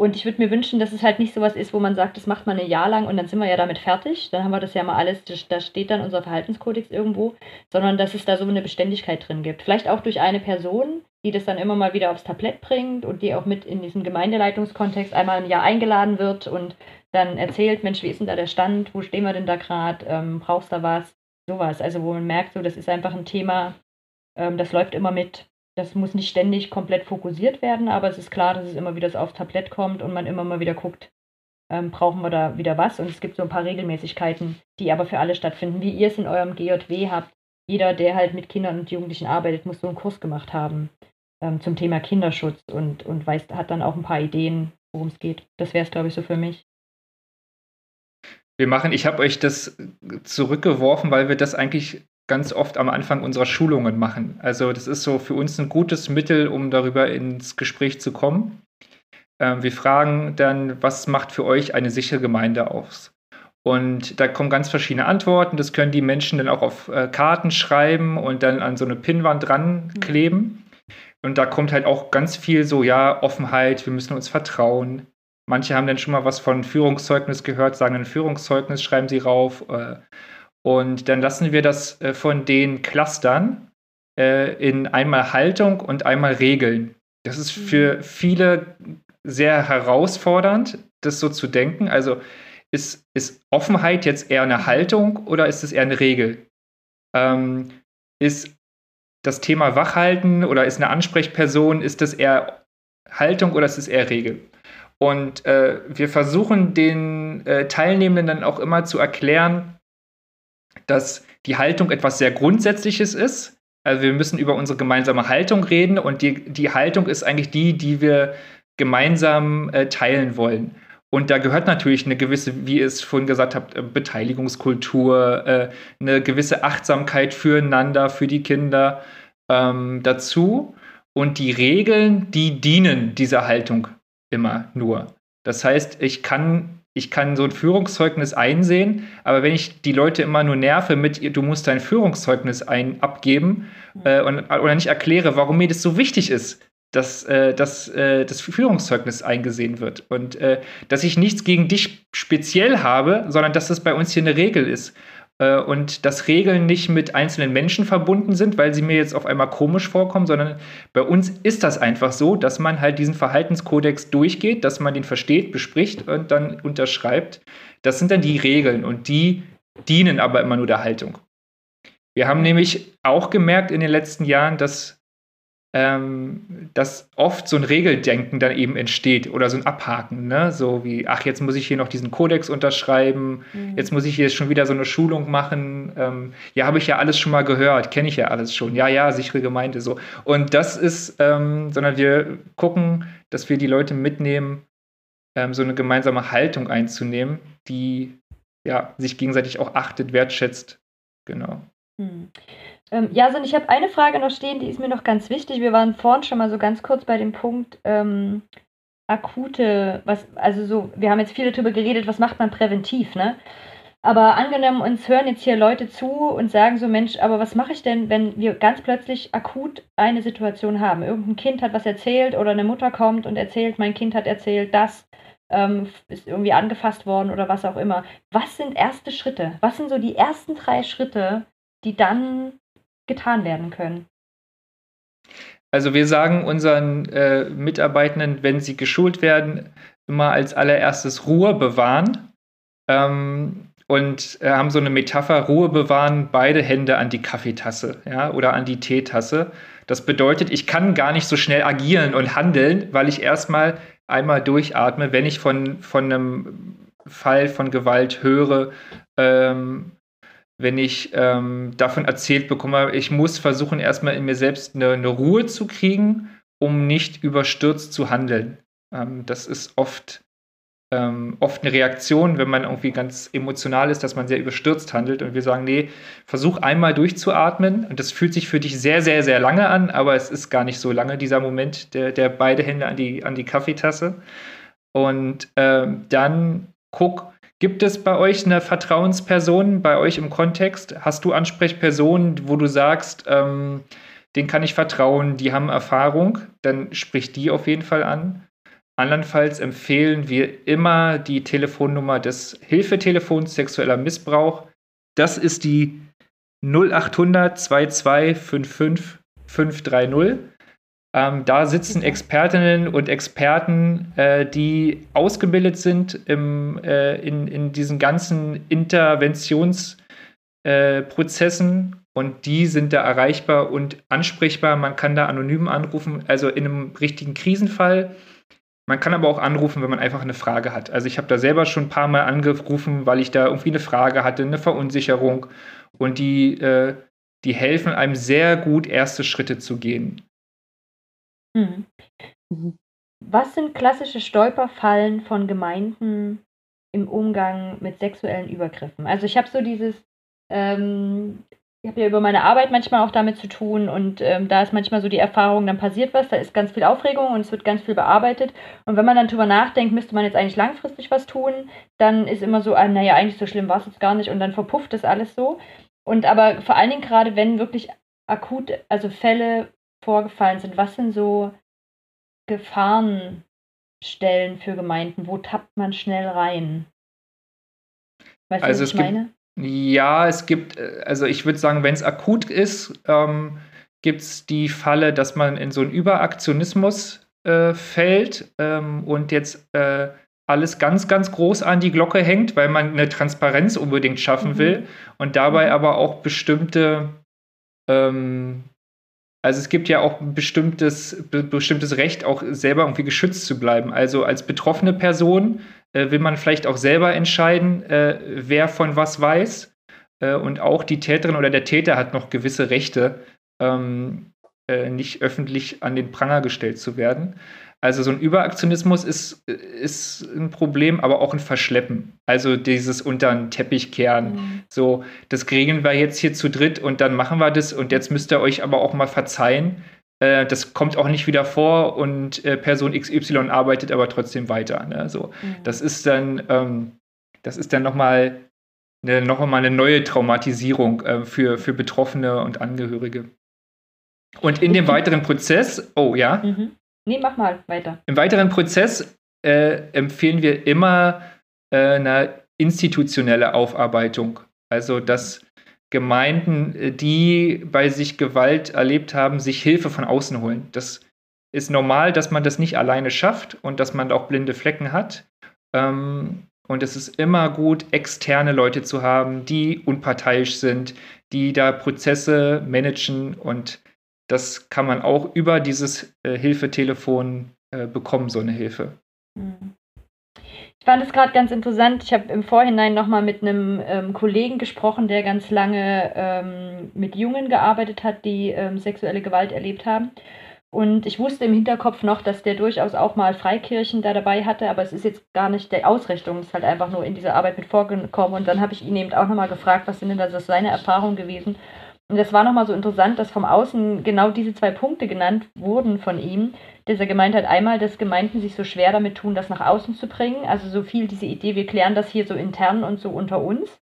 Und ich würde mir wünschen, dass es halt nicht sowas ist, wo man sagt, das macht man ein Jahr lang und dann sind wir ja damit fertig. Dann haben wir das ja mal alles, da steht dann unser Verhaltenskodex irgendwo, sondern dass es da so eine Beständigkeit drin gibt. Vielleicht auch durch eine Person, die das dann immer mal wieder aufs Tablett bringt und die auch mit in diesem Gemeindeleitungskontext einmal im Jahr eingeladen wird und dann erzählt, Mensch, wie ist denn da der Stand, wo stehen wir denn da gerade, ähm, brauchst du was, sowas. Also wo man merkt, so das ist einfach ein Thema, ähm, das läuft immer mit. Das muss nicht ständig komplett fokussiert werden, aber es ist klar, dass es immer wieder aufs Tablett kommt und man immer mal wieder guckt, ähm, brauchen wir da wieder was. Und es gibt so ein paar Regelmäßigkeiten, die aber für alle stattfinden, wie ihr es in eurem GJW habt. Jeder, der halt mit Kindern und Jugendlichen arbeitet, muss so einen Kurs gemacht haben ähm, zum Thema Kinderschutz und, und weiß, hat dann auch ein paar Ideen, worum es geht. Das wäre es, glaube ich, so für mich. Wir machen, ich habe euch das zurückgeworfen, weil wir das eigentlich ganz oft am Anfang unserer Schulungen machen. Also das ist so für uns ein gutes Mittel, um darüber ins Gespräch zu kommen. Ähm, wir fragen dann, was macht für euch eine sichere Gemeinde aus? Und da kommen ganz verschiedene Antworten. Das können die Menschen dann auch auf äh, Karten schreiben und dann an so eine Pinnwand dran kleben. Und da kommt halt auch ganz viel so, ja, Offenheit, wir müssen uns vertrauen, Manche haben dann schon mal was von Führungszeugnis gehört, sagen ein Führungszeugnis, schreiben sie rauf. Äh, und dann lassen wir das äh, von den Clustern äh, in einmal Haltung und einmal Regeln. Das ist für mhm. viele sehr herausfordernd, das so zu denken. Also ist, ist Offenheit jetzt eher eine Haltung oder ist es eher eine Regel? Ähm, ist das Thema Wachhalten oder ist eine Ansprechperson, ist das eher Haltung oder ist es eher Regel? Und äh, wir versuchen den äh, Teilnehmenden dann auch immer zu erklären, dass die Haltung etwas sehr Grundsätzliches ist. Also wir müssen über unsere gemeinsame Haltung reden und die, die Haltung ist eigentlich die, die wir gemeinsam äh, teilen wollen. Und da gehört natürlich eine gewisse, wie ihr es vorhin gesagt habt, äh, Beteiligungskultur, äh, eine gewisse Achtsamkeit füreinander, für die Kinder ähm, dazu. Und die Regeln, die dienen dieser Haltung immer nur. Das heißt, ich kann, ich kann so ein Führungszeugnis einsehen, aber wenn ich die Leute immer nur nerve mit, du musst dein Führungszeugnis ein, abgeben äh, und, oder nicht erkläre, warum mir das so wichtig ist, dass, äh, dass äh, das Führungszeugnis eingesehen wird. Und äh, dass ich nichts gegen dich speziell habe, sondern dass das bei uns hier eine Regel ist. Äh, und dass Regeln nicht mit einzelnen Menschen verbunden sind, weil sie mir jetzt auf einmal komisch vorkommen, sondern bei uns ist das einfach so, dass man halt diesen Verhaltenskodex durchgeht, dass man den versteht, bespricht und dann unterschreibt. Das sind dann die Regeln und die dienen aber immer nur der Haltung. Wir haben nämlich auch gemerkt in den letzten Jahren, dass ähm, dass oft so ein Regeldenken dann eben entsteht oder so ein Abhaken, ne? So wie, ach, jetzt muss ich hier noch diesen Kodex unterschreiben, mhm. jetzt muss ich hier schon wieder so eine Schulung machen. Ähm, ja, habe ich ja alles schon mal gehört, kenne ich ja alles schon. Ja, ja, sichere Gemeinde so. Und das ist, ähm, sondern wir gucken, dass wir die Leute mitnehmen, ähm, so eine gemeinsame Haltung einzunehmen, die ja sich gegenseitig auch achtet, wertschätzt. Genau. Mhm. Ähm, ja, also ich habe eine Frage noch stehen, die ist mir noch ganz wichtig. Wir waren vorhin schon mal so ganz kurz bei dem Punkt ähm, akute, was, also so, wir haben jetzt viel darüber geredet, was macht man präventiv, ne? Aber angenommen, uns hören jetzt hier Leute zu und sagen so, Mensch, aber was mache ich denn, wenn wir ganz plötzlich akut eine Situation haben? Irgendein Kind hat was erzählt oder eine Mutter kommt und erzählt, mein Kind hat erzählt, das ähm, ist irgendwie angefasst worden oder was auch immer. Was sind erste Schritte? Was sind so die ersten drei Schritte, die dann getan werden können? Also wir sagen unseren äh, Mitarbeitenden, wenn sie geschult werden, immer als allererstes Ruhe bewahren. Ähm, und äh, haben so eine Metapher, Ruhe bewahren, beide Hände an die Kaffeetasse ja, oder an die Teetasse. Das bedeutet, ich kann gar nicht so schnell agieren und handeln, weil ich erstmal einmal durchatme, wenn ich von, von einem Fall von Gewalt höre, ähm, wenn ich ähm, davon erzählt bekomme, ich muss versuchen, erstmal in mir selbst eine, eine Ruhe zu kriegen, um nicht überstürzt zu handeln. Ähm, das ist oft ähm, oft eine Reaktion, wenn man irgendwie ganz emotional ist, dass man sehr überstürzt handelt. Und wir sagen, nee, versuch einmal durchzuatmen. Und das fühlt sich für dich sehr, sehr, sehr lange an, aber es ist gar nicht so lange, dieser Moment, der, der beide Hände an die, an die Kaffeetasse. Und ähm, dann guck, gibt es bei euch eine Vertrauensperson, bei euch im Kontext? Hast du Ansprechpersonen, wo du sagst, ähm, denen kann ich vertrauen, die haben Erfahrung, dann sprich die auf jeden Fall an. Andernfalls empfehlen wir immer die Telefonnummer des Hilfetelefons sexueller Missbrauch. Das ist die 0800 2255 530. Ähm, da sitzen Expertinnen und Experten, äh, die ausgebildet sind im, äh, in, in diesen ganzen Interventionsprozessen äh, und die sind da erreichbar und ansprechbar. Man kann da anonym anrufen, also in einem richtigen Krisenfall man kann aber auch anrufen, wenn man einfach eine Frage hat. Also ich habe da selber schon ein paar Mal angerufen, weil ich da irgendwie eine Frage hatte, eine Verunsicherung. Und die, äh, die helfen einem sehr gut, erste Schritte zu gehen. Mhm. Was sind klassische Stolperfallen von Gemeinden im Umgang mit sexuellen Übergriffen? Also ich habe so dieses, ähm, ich habe ja über meine Arbeit manchmal auch damit zu tun und ähm, da ist manchmal so die Erfahrung, dann passiert was, da ist ganz viel Aufregung und es wird ganz viel bearbeitet. Und wenn man dann drüber nachdenkt, müsste man jetzt eigentlich langfristig was tun, dann ist immer so, ah, naja, eigentlich so schlimm war es jetzt gar nicht und dann verpufft das alles so. Und aber vor allen Dingen gerade, wenn wirklich akut, also Fälle vorgefallen sind, was sind so Gefahrenstellen für Gemeinden? Wo tappt man schnell rein? Weißt du, also was ich meine? Ja, es gibt, äh, also ich würde sagen, wenn es akut ist, ähm, gibt es die Falle, dass man in so einen Überaktionismus äh, fällt ähm, und jetzt äh, alles ganz, ganz groß an die Glocke hängt, weil man eine Transparenz unbedingt schaffen mhm. will und dabei mhm. aber auch bestimmte, ähm, also es gibt ja auch ein bestimmtes, be bestimmtes Recht, auch selber irgendwie geschützt zu bleiben. Also als betroffene Person äh, will man vielleicht auch selber entscheiden, äh, wer von was weiß. Äh, und auch die Täterin oder der Täter hat noch gewisse Rechte, ähm, äh, nicht öffentlich an den Pranger gestellt zu werden. Also so ein Überaktionismus ist, ist ein Problem, aber auch ein Verschleppen. Also dieses unter den Teppich kehren. Mhm. So, das regeln wir jetzt hier zu dritt und dann machen wir das und jetzt müsst ihr euch aber auch mal verzeihen. Äh, das kommt auch nicht wieder vor und äh, Person XY arbeitet aber trotzdem weiter. Ne? So, mhm. Das ist dann, ähm, das ist dann nochmal eine, noch mal eine neue Traumatisierung äh, für, für Betroffene und Angehörige. Und in dem weiteren Prozess, oh ja. Mhm. Nee, mach mal weiter. Im weiteren Prozess äh, empfehlen wir immer äh, eine institutionelle Aufarbeitung. Also, dass Gemeinden, äh, die bei sich Gewalt erlebt haben, sich Hilfe von außen holen. Das ist normal, dass man das nicht alleine schafft und dass man auch blinde Flecken hat. Ähm, und es ist immer gut, externe Leute zu haben, die unparteiisch sind, die da Prozesse managen und das kann man auch über dieses äh, Hilfetelefon äh, bekommen, so eine Hilfe. Mhm. Ich fand es gerade ganz interessant. Ich habe im Vorhinein nochmal mit einem ähm, Kollegen gesprochen, der ganz lange ähm, mit Jungen gearbeitet hat, die ähm, sexuelle Gewalt erlebt haben. Und ich wusste im Hinterkopf noch, dass der durchaus auch mal Freikirchen da dabei hatte, aber es ist jetzt gar nicht der Ausrichtung, es ist halt einfach nur in dieser Arbeit mit vorgekommen. Und dann habe ich ihn eben auch nochmal gefragt, was sind denn das seine Erfahrungen gewesen? Und das war nochmal so interessant, dass vom Außen genau diese zwei Punkte genannt wurden von ihm, dass er gemeint hat, einmal, dass Gemeinden sich so schwer damit tun, das nach außen zu bringen. Also so viel diese Idee, wir klären das hier so intern und so unter uns.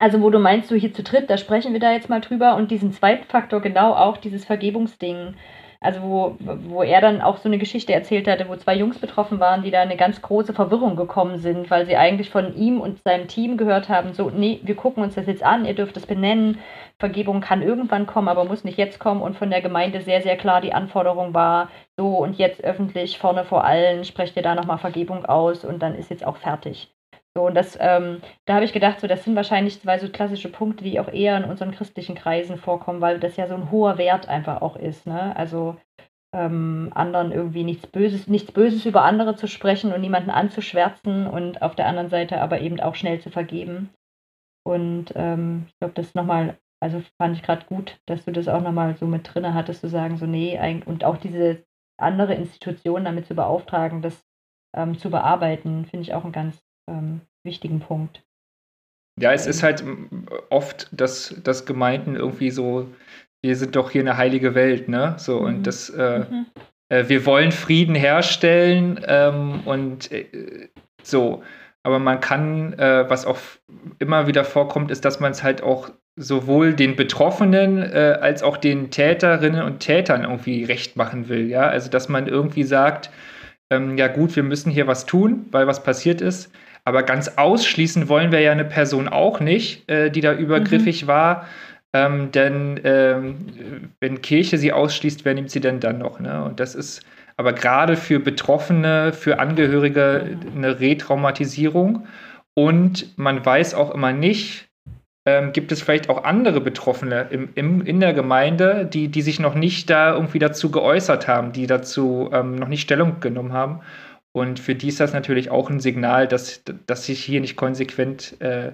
Also wo du meinst, so hier zu dritt, da sprechen wir da jetzt mal drüber. Und diesen zweiten Faktor genau auch, dieses Vergebungsding. Also wo, wo er dann auch so eine Geschichte erzählt hatte, wo zwei Jungs betroffen waren, die da eine ganz große Verwirrung gekommen sind, weil sie eigentlich von ihm und seinem Team gehört haben, so, nee, wir gucken uns das jetzt an, ihr dürft es benennen, Vergebung kann irgendwann kommen, aber muss nicht jetzt kommen und von der Gemeinde sehr, sehr klar die Anforderung war, so und jetzt öffentlich vorne vor allen, sprecht ihr da nochmal Vergebung aus und dann ist jetzt auch fertig. So, und das, ähm, da habe ich gedacht, so, das sind wahrscheinlich zwei so klassische Punkte, die auch eher in unseren christlichen Kreisen vorkommen, weil das ja so ein hoher Wert einfach auch ist, ne? Also ähm, anderen irgendwie nichts Böses, nichts Böses über andere zu sprechen und niemanden anzuschwärzen und auf der anderen Seite aber eben auch schnell zu vergeben. Und ähm, ich glaube, das nochmal, also fand ich gerade gut, dass du das auch nochmal so mit drinne hattest, zu sagen, so, nee, und auch diese andere Institution damit zu beauftragen, das ähm, zu bearbeiten, finde ich auch ein ganz ähm, wichtigen Punkt. Ja, es ist halt oft, dass, dass Gemeinden irgendwie so, wir sind doch hier eine heilige Welt, ne? So, mhm. und das, äh, mhm. äh, wir wollen Frieden herstellen ähm, und äh, so. Aber man kann, äh, was auch immer wieder vorkommt, ist, dass man es halt auch sowohl den Betroffenen äh, als auch den Täterinnen und Tätern irgendwie recht machen will. Ja, also dass man irgendwie sagt, ähm, ja gut, wir müssen hier was tun, weil was passiert ist. Aber ganz ausschließen wollen wir ja eine Person auch nicht, äh, die da übergriffig mhm. war. Ähm, denn ähm, wenn Kirche sie ausschließt, wer nimmt sie denn dann noch? Ne? Und das ist aber gerade für Betroffene, für Angehörige eine Retraumatisierung. Und man weiß auch immer nicht, ähm, gibt es vielleicht auch andere Betroffene im, im, in der Gemeinde, die, die sich noch nicht da irgendwie dazu geäußert haben, die dazu ähm, noch nicht Stellung genommen haben. Und für die ist das natürlich auch ein Signal, dass, dass sich hier nicht konsequent äh,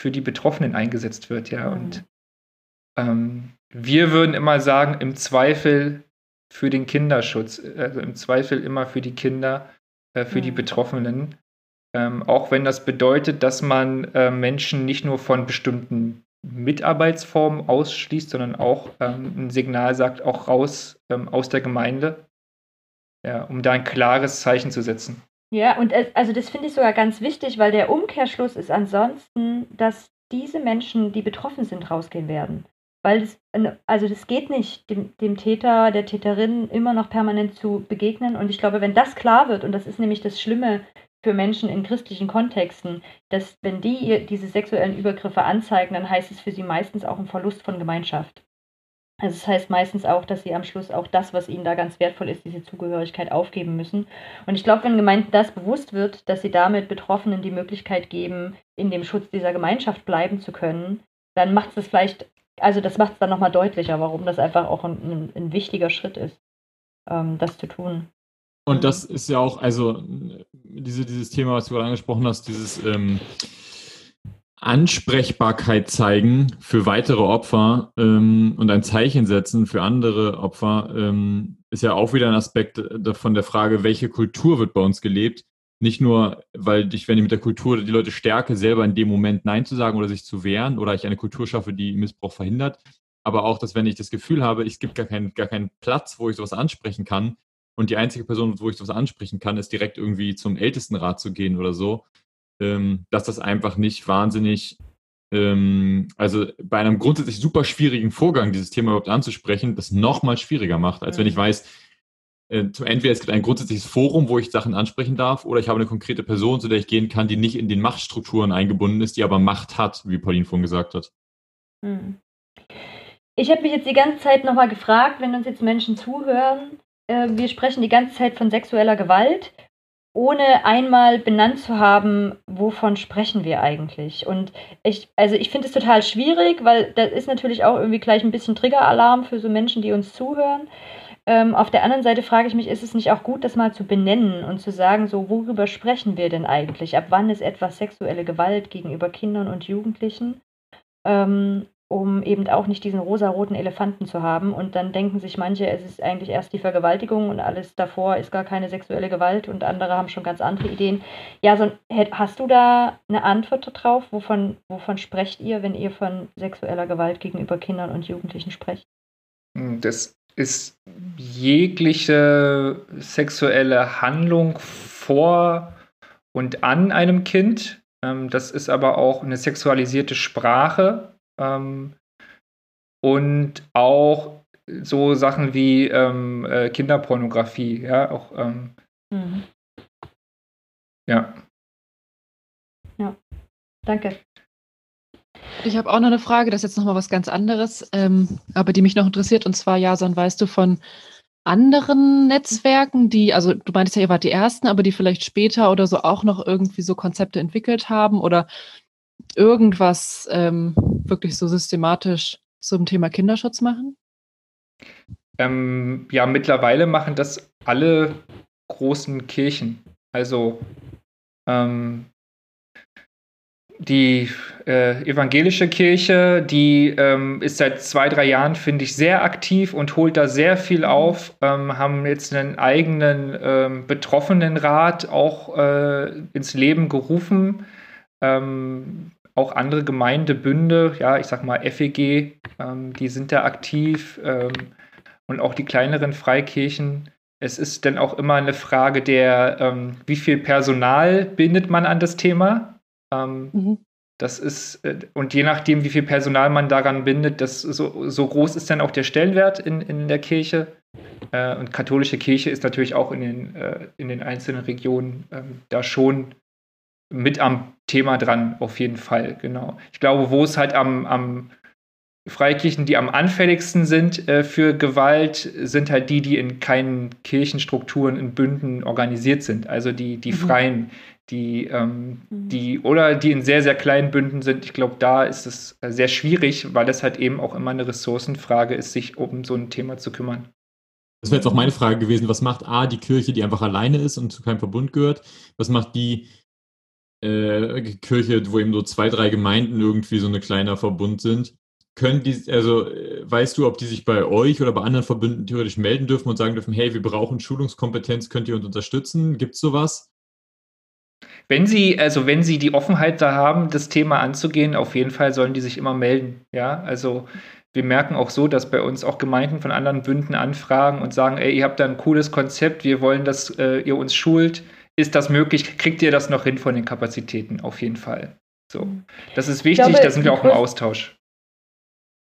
für die Betroffenen eingesetzt wird, ja. Mhm. Und ähm, wir würden immer sagen, im Zweifel für den Kinderschutz, also im Zweifel immer für die Kinder, äh, für mhm. die Betroffenen. Ähm, auch wenn das bedeutet, dass man äh, Menschen nicht nur von bestimmten Mitarbeitsformen ausschließt, sondern auch ähm, ein Signal sagt, auch raus ähm, aus der Gemeinde ja, um da ein klares Zeichen zu setzen. Ja, und also das finde ich sogar ganz wichtig, weil der Umkehrschluss ist ansonsten, dass diese Menschen, die betroffen sind, rausgehen werden. Weil es, also das geht nicht, dem, dem Täter, der Täterin immer noch permanent zu begegnen. Und ich glaube, wenn das klar wird, und das ist nämlich das Schlimme für Menschen in christlichen Kontexten, dass wenn die diese sexuellen Übergriffe anzeigen, dann heißt es für sie meistens auch ein Verlust von Gemeinschaft. Also das heißt meistens auch, dass sie am Schluss auch das, was ihnen da ganz wertvoll ist, diese Zugehörigkeit aufgeben müssen. Und ich glaube, wenn Gemeinden das bewusst wird, dass sie damit Betroffenen die Möglichkeit geben, in dem Schutz dieser Gemeinschaft bleiben zu können, dann macht es das vielleicht, also das macht es dann nochmal deutlicher, warum das einfach auch ein, ein, wichtiger Schritt ist, ähm, das zu tun. Und das ist ja auch, also diese, dieses Thema, was du gerade angesprochen hast, dieses ähm, Ansprechbarkeit zeigen für weitere Opfer ähm, und ein Zeichen setzen für andere Opfer ähm, ist ja auch wieder ein Aspekt von der Frage, welche Kultur wird bei uns gelebt. Nicht nur, weil ich, wenn ich mit der Kultur die Leute stärke, selber in dem Moment Nein zu sagen oder sich zu wehren oder ich eine Kultur schaffe, die Missbrauch verhindert, aber auch, dass wenn ich das Gefühl habe, es gibt gar keinen, gar keinen Platz, wo ich sowas ansprechen kann und die einzige Person, wo ich sowas ansprechen kann, ist direkt irgendwie zum Ältestenrat zu gehen oder so, ähm, dass das einfach nicht wahnsinnig, ähm, also bei einem grundsätzlich super schwierigen Vorgang, dieses Thema überhaupt anzusprechen, das nochmal schwieriger macht, als mhm. wenn ich weiß, äh, entweder es gibt ein grundsätzliches Forum, wo ich Sachen ansprechen darf, oder ich habe eine konkrete Person, zu der ich gehen kann, die nicht in den Machtstrukturen eingebunden ist, die aber Macht hat, wie Pauline vorhin gesagt hat. Mhm. Ich habe mich jetzt die ganze Zeit nochmal gefragt, wenn uns jetzt Menschen zuhören, äh, wir sprechen die ganze Zeit von sexueller Gewalt ohne einmal benannt zu haben, wovon sprechen wir eigentlich. Und ich, also ich finde es total schwierig, weil das ist natürlich auch irgendwie gleich ein bisschen Triggeralarm für so Menschen, die uns zuhören. Ähm, auf der anderen Seite frage ich mich, ist es nicht auch gut, das mal zu benennen und zu sagen, so worüber sprechen wir denn eigentlich? Ab wann ist etwas sexuelle Gewalt gegenüber Kindern und Jugendlichen? Ähm, um eben auch nicht diesen rosaroten Elefanten zu haben. Und dann denken sich manche, es ist eigentlich erst die Vergewaltigung und alles davor ist gar keine sexuelle Gewalt und andere haben schon ganz andere Ideen. Ja, so, hast du da eine Antwort darauf? Wovon, wovon sprecht ihr, wenn ihr von sexueller Gewalt gegenüber Kindern und Jugendlichen sprecht? Das ist jegliche sexuelle Handlung vor und an einem Kind. Ähm, das ist aber auch eine sexualisierte Sprache, ähm, und auch so Sachen wie ähm, äh, Kinderpornografie, ja, auch ähm, Mhm. ja. Danke. Ich habe auch noch eine Frage, das ist jetzt nochmal was ganz anderes, ähm, aber die mich noch interessiert. Und zwar, Jason, weißt du von anderen Netzwerken, die, also du meintest ja, ihr wart die Ersten, aber die vielleicht später oder so auch noch irgendwie so Konzepte entwickelt haben oder irgendwas ähm, wirklich so systematisch zum Thema Kinderschutz machen? Ähm, ja, mittlerweile machen das alle großen Kirchen. Also ähm, die äh, evangelische Kirche, die ähm, ist seit zwei, drei Jahren, finde ich, sehr aktiv und holt da sehr viel auf, ähm, haben jetzt einen eigenen ähm, Betroffenenrat auch äh, ins Leben gerufen. Ähm, auch andere Gemeindebünde, ja, ich sag mal FEG, ähm, die sind da aktiv ähm, und auch die kleineren Freikirchen. Es ist dann auch immer eine Frage der, ähm, wie viel Personal bindet man an das Thema. Ähm, Mhm. das ist, äh, und je nachdem, wie viel Personal man daran bindet, das so, so groß ist dann auch der Stellenwert in, in der Kirche. Äh, und katholische Kirche ist natürlich auch in den, äh, in den einzelnen Regionen ähm, da schon mit am Thema dran, auf jeden Fall, genau. Ich glaube, wo es halt am, am Freikirchen, die am anfälligsten sind äh, für Gewalt, sind halt die, die in keinen Kirchenstrukturen, in Bünden organisiert sind. Also die, die Mhm. Freien, die, ähm, Mhm. die oder die in sehr, sehr kleinen Bünden sind. Ich glaube, da ist es sehr schwierig, weil das halt eben auch immer eine Ressourcenfrage ist, sich um so ein Thema zu kümmern. Das wäre jetzt auch meine Frage gewesen. Was macht A, die Kirche, die einfach alleine ist und zu keinem Verbund gehört? Was macht die äh, Kirche, wo eben so zwei, drei Gemeinden irgendwie so ein kleiner Verbund sind? Können die, also äh, weißt du, ob die sich bei euch oder bei anderen Verbünden theoretisch melden dürfen und sagen dürfen, hey, wir brauchen Schulungskompetenz, könnt ihr uns unterstützen? Gibt es sowas? Wenn Sie, also wenn Sie die Offenheit da haben, das Thema anzugehen, auf jeden Fall sollen die sich immer melden. Ja, also wir merken auch so, dass bei uns auch Gemeinden von anderen Bünden anfragen und sagen, ey, ihr habt da ein cooles Konzept, wir wollen, dass äh, ihr uns schult. Ist das möglich? Kriegt ihr das noch hin von den Kapazitäten? Auf jeden Fall. So. Das ist wichtig, glaube, da sind wir auch im Austausch.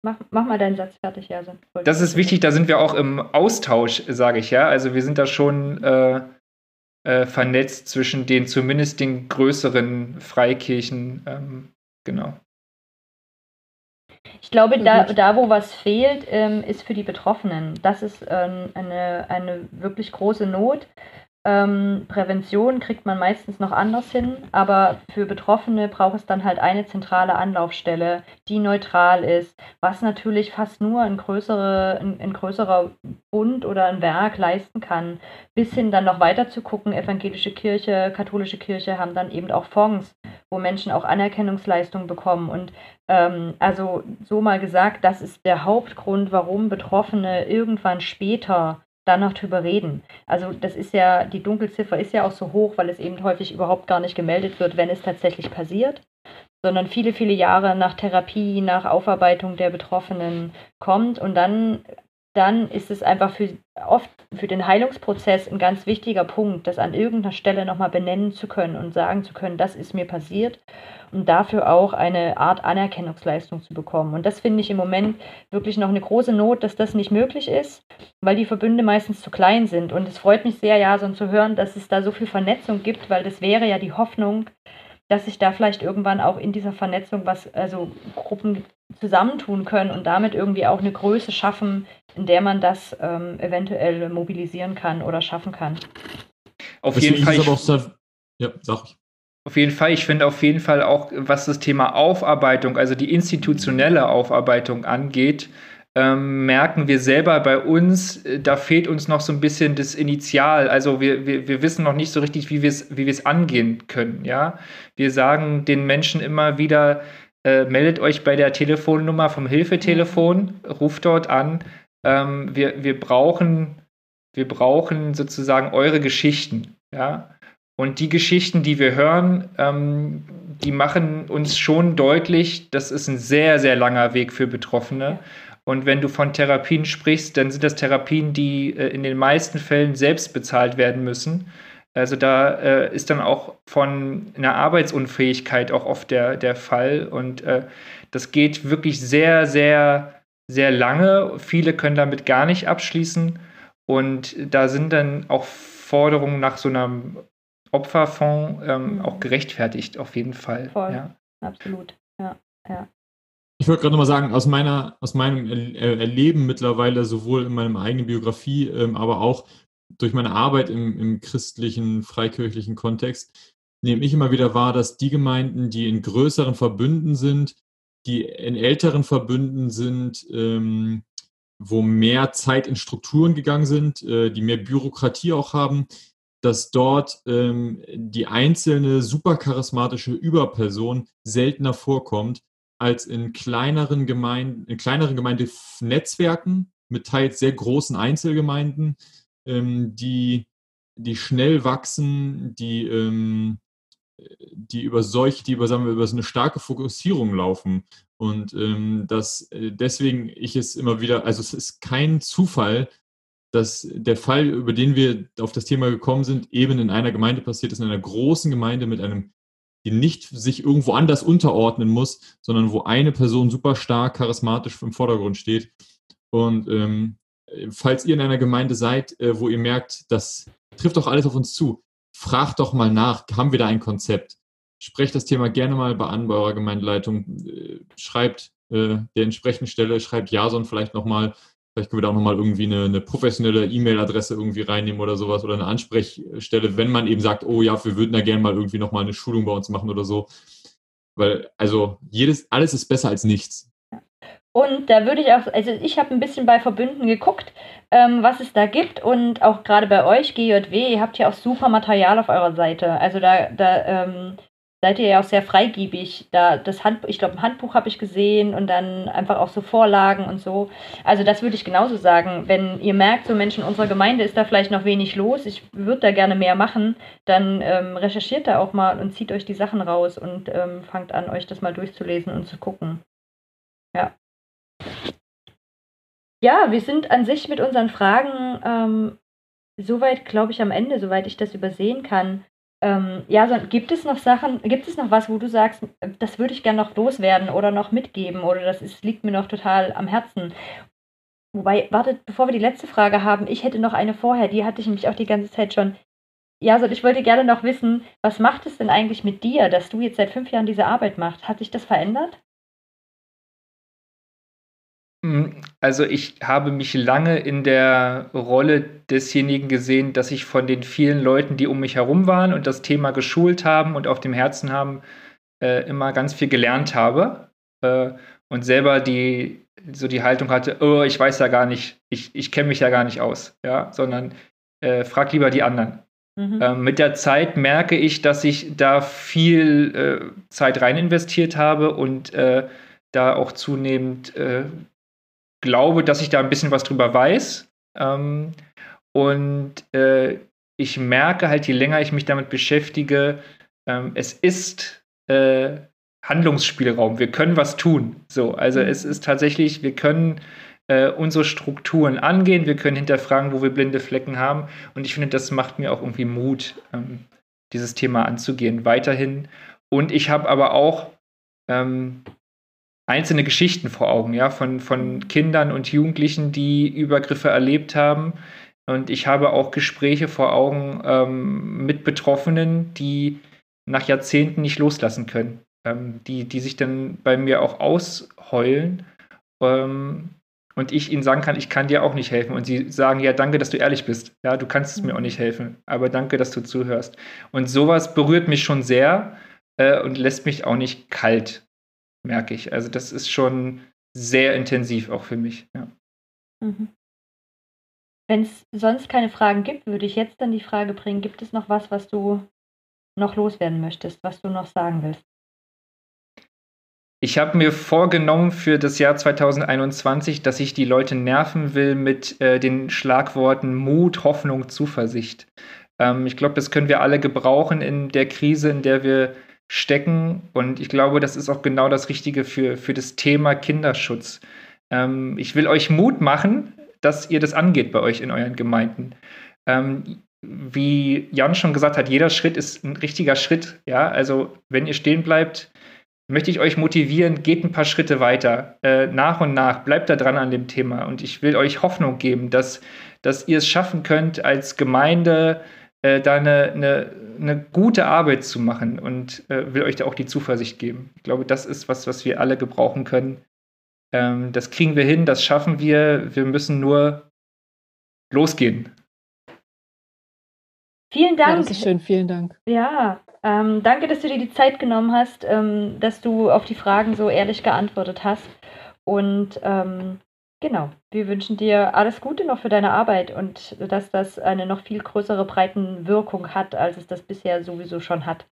Mach, mach mal deinen Satz fertig, Jason. Das ist wichtig, da sind wir auch im Austausch, sage ich ja. Also wir sind da schon äh, äh, vernetzt zwischen den zumindest den größeren Freikirchen. Ähm, genau. Ich glaube, da, da wo was fehlt, ähm, ist für die Betroffenen. Das ist ähm, eine, eine wirklich große Not. Ähm, Prävention kriegt man meistens noch anders hin, aber für Betroffene braucht es dann halt eine zentrale Anlaufstelle, die neutral ist, was natürlich fast nur ein, größere, ein, ein größerer Bund oder ein Werk leisten kann. Bis hin dann noch weiter zu gucken, evangelische Kirche, katholische Kirche haben dann eben auch Fonds, wo Menschen auch Anerkennungsleistungen bekommen. Und ähm, also so mal gesagt, das ist der Hauptgrund, warum Betroffene irgendwann später dann noch drüber reden. Also das ist ja, die Dunkelziffer ist ja auch so hoch, weil es eben häufig überhaupt gar nicht gemeldet wird, wenn es tatsächlich passiert, sondern viele, viele Jahre nach Therapie, nach Aufarbeitung der Betroffenen kommt und dann, dann ist es einfach für oft für den Heilungsprozess ein ganz wichtiger Punkt, das an irgendeiner Stelle nochmal benennen zu können und sagen zu können, das ist mir passiert und dafür auch eine Art Anerkennungsleistung zu bekommen. Und das finde ich im Moment wirklich noch eine große Not, dass das nicht möglich ist, weil die Verbünde meistens zu klein sind. Und es freut mich sehr, Jason, zu hören, dass es da so viel Vernetzung gibt, weil das wäre ja die Hoffnung, dass sich da vielleicht irgendwann auch in dieser Vernetzung was, also Gruppen zusammentun können und damit irgendwie auch eine Größe schaffen, in der man das ähm, eventuell mobilisieren kann oder schaffen kann. Auf jeden Fall. Ich, aber auch sehr, ja, sag ich. Auf jeden Fall, ich finde auf jeden Fall auch, was das Thema Aufarbeitung, also die institutionelle Aufarbeitung angeht, ähm, merken wir selber bei uns, äh, da fehlt uns noch so ein bisschen das Initial. Also wir, wir, wir wissen noch nicht so richtig, wie wir es wie wir es angehen können. Ja? Wir sagen den Menschen immer wieder, äh, meldet euch bei der Telefonnummer vom Hilfetelefon, ruft dort an. Ähm, wir, wir, brauchen, wir brauchen sozusagen eure Geschichten. Ja? Und die Geschichten, die wir hören, ähm, die machen uns schon deutlich, das ist ein sehr, sehr langer Weg für Betroffene. Und wenn du von Therapien sprichst, dann sind das Therapien, die äh, in den meisten Fällen selbst bezahlt werden müssen. Also da äh, ist dann auch von einer Arbeitsunfähigkeit auch oft der, der Fall. Und äh, das geht wirklich sehr, sehr sehr lange. Viele können damit gar nicht abschließen. Und da sind dann auch Forderungen nach so einem Opferfonds ähm, mhm. auch gerechtfertigt, auf jeden Fall. Voll. Ja. Absolut. Ja, ja. Ich wollte gerade nochmal sagen, aus, meiner, aus meinem Erleben mittlerweile, sowohl in meiner eigenen Biografie, ähm, aber auch durch meine Arbeit im, im christlichen, freikirchlichen Kontext, nehme ich immer wieder wahr, dass die Gemeinden, die in größeren Verbünden sind, die in älteren Verbünden sind, ähm, wo mehr Zeit in Strukturen gegangen sind, äh, die mehr Bürokratie auch haben, dass dort ähm, die einzelne supercharismatische Überperson seltener vorkommt als in kleineren Gemeinden, in kleineren Gemeindenetzwerken mit teils sehr großen Einzelgemeinden, ähm, die, die schnell wachsen, die, ähm, die über solche, die über, sagen wir, über so eine starke Fokussierung laufen. Und ähm, dass äh, deswegen ich es immer wieder, also es ist kein Zufall, dass der Fall, über den wir auf das Thema gekommen sind, eben in einer Gemeinde passiert ist, in einer großen Gemeinde mit einem, die nicht sich irgendwo anders unterordnen muss, sondern wo eine Person super stark charismatisch im Vordergrund steht. Und ähm, falls ihr in einer Gemeinde seid, äh, wo ihr merkt, das trifft doch alles auf uns zu, fragt doch mal nach, haben wir da ein Konzept? Sprecht das Thema gerne mal bei an bei eurer Gemeindeleitung. Äh, schreibt äh, der entsprechenden Stelle, schreibt Jason vielleicht nochmal. Vielleicht können wir da auch nochmal irgendwie eine, eine professionelle E-Mail-Adresse irgendwie reinnehmen oder sowas oder eine Ansprechstelle, wenn man eben sagt, oh ja, wir würden da gerne mal irgendwie nochmal eine Schulung bei uns machen oder so. Weil, also, jedes, alles ist besser als nichts. Und da würde ich auch, also ich habe ein bisschen bei Verbünden geguckt, ähm, was es da gibt und auch gerade bei euch, GJW, ihr habt ja auch super Material auf eurer Seite. Also da, da ähm, seid ihr ja auch sehr freigiebig. Da das Hand, ich glaube, ein Handbuch habe ich gesehen und dann einfach auch so Vorlagen und so. Also das würde ich genauso sagen. Wenn ihr merkt, so Menschen in unserer Gemeinde ist da vielleicht noch wenig los, ich würde da gerne mehr machen, dann ähm, recherchiert da auch mal und zieht euch die Sachen raus und ähm, fangt an, euch das mal durchzulesen und zu gucken. Ja. Ja, wir sind an sich mit unseren Fragen ähm, soweit, glaube ich, am Ende, soweit ich das übersehen kann. Ähm, ja, so, gibt es noch Sachen, gibt es noch was, wo du sagst, das würde ich gerne noch loswerden oder noch mitgeben oder das ist, liegt mir noch total am Herzen? Wobei, wartet, bevor wir die letzte Frage haben, ich hätte noch eine vorher, die hatte ich nämlich auch die ganze Zeit schon. Ja, so, ich wollte gerne noch wissen, was macht es denn eigentlich mit dir, dass du jetzt seit fünf Jahren diese Arbeit machst? Hat sich das verändert? Hm, also ich habe mich lange in der Rolle desjenigen gesehen, dass ich von den vielen Leuten, die um mich herum waren und das Thema geschult haben und auf dem Herzen haben, äh, immer ganz viel gelernt habe äh, und selber die so die Haltung hatte, oh, ich weiß ja gar nicht, ich, ich kenne mich ja gar nicht aus, ja, sondern äh, frag lieber die anderen. Mhm. Ähm, mit der Zeit merke ich, dass ich da viel äh, Zeit rein investiert habe und äh, da auch zunehmend äh, glaube, dass ich da ein bisschen was drüber weiß. Ähm, und äh, ich merke halt, je länger ich mich damit beschäftige, ähm, es ist äh, Handlungsspielraum. Wir können was tun. So, also mhm. es ist tatsächlich, wir können äh, unsere Strukturen angehen, wir können hinterfragen, wo wir blinde Flecken haben. Und ich finde, das macht mir auch irgendwie Mut, ähm, dieses Thema anzugehen, weiterhin. Und ich habe aber auch ähm, einzelne Geschichten vor Augen, ja, von, von Kindern und Jugendlichen, die Übergriffe erlebt haben. Und ich habe auch Gespräche vor Augen ähm, mit Betroffenen, die nach Jahrzehnten nicht loslassen können, ähm, die, die sich dann bei mir auch ausheulen. Ähm, und ich ihnen sagen kann, ich kann dir auch nicht helfen. Und sie sagen, ja, danke, dass du ehrlich bist. Ja, du kannst mir auch nicht helfen, aber danke, dass du zuhörst. Und sowas berührt mich schon sehr äh, und lässt mich auch nicht kalt merke ich. Also das ist schon sehr intensiv auch für mich. Ja. Mhm. Wenn es sonst keine Fragen gibt, würde ich jetzt dann die Frage bringen, gibt es noch was, was du noch loswerden möchtest, was du noch sagen willst? Ich habe mir vorgenommen für das Jahr 2021, dass ich die Leute nerven will mit äh, den Schlagworten Mut, Hoffnung, Zuversicht. Ähm, ich glaube, das können wir alle gebrauchen in der Krise, in der wir stecken. Und ich glaube, das ist auch genau das Richtige für, für das Thema Kinderschutz. Ähm, ich will euch Mut machen, dass ihr das angeht bei euch in euren Gemeinden. Ähm, wie Jan schon gesagt hat, jeder Schritt ist ein richtiger Schritt. Ja, also wenn ihr stehen bleibt, möchte ich euch motivieren, geht ein paar Schritte weiter, äh, nach und nach, bleibt da dran an dem Thema. Und ich will euch Hoffnung geben, dass, dass ihr es schaffen könnt, als Gemeinde äh, da eine, eine, eine, gute Arbeit zu machen und äh, will euch da auch die Zuversicht geben. Ich glaube, das ist was, was wir alle gebrauchen können. Ähm, das kriegen wir hin, das schaffen wir. Wir müssen nur losgehen. Vielen Dank. Ja, schön, vielen Dank. Ja, ähm, danke, dass du dir die Zeit genommen hast, ähm, dass du auf die Fragen so ehrlich geantwortet hast. Und ähm, genau, wir wünschen dir alles Gute noch für deine Arbeit und dass das eine noch viel größere Breitenwirkung hat, als es das bisher sowieso schon hat.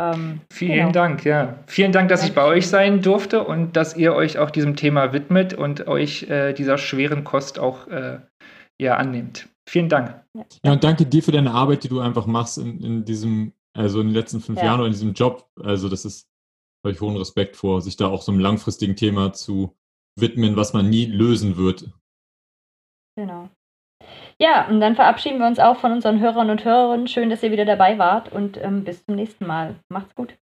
Ähm, Vielen genau. Dank, ja. Vielen Dank, dass Dankeschön. ich bei euch sein durfte und dass ihr euch auch diesem Thema widmet und euch äh, dieser schweren Kost auch äh, ja, annehmt. Vielen Dank. Ja, und danke dir für deine Arbeit, die du einfach machst in, in diesem also in den letzten fünf ja. Jahren oder in diesem Job. Also das ist, habe ich hohen Respekt vor, sich da auch so einem langfristigen Thema zu widmen, was man nie lösen wird. Genau. Ja, und dann verabschieden wir uns auch von unseren Hörern und Hörerinnen. Schön, dass ihr wieder dabei wart und ähm, bis zum nächsten Mal. Macht's gut.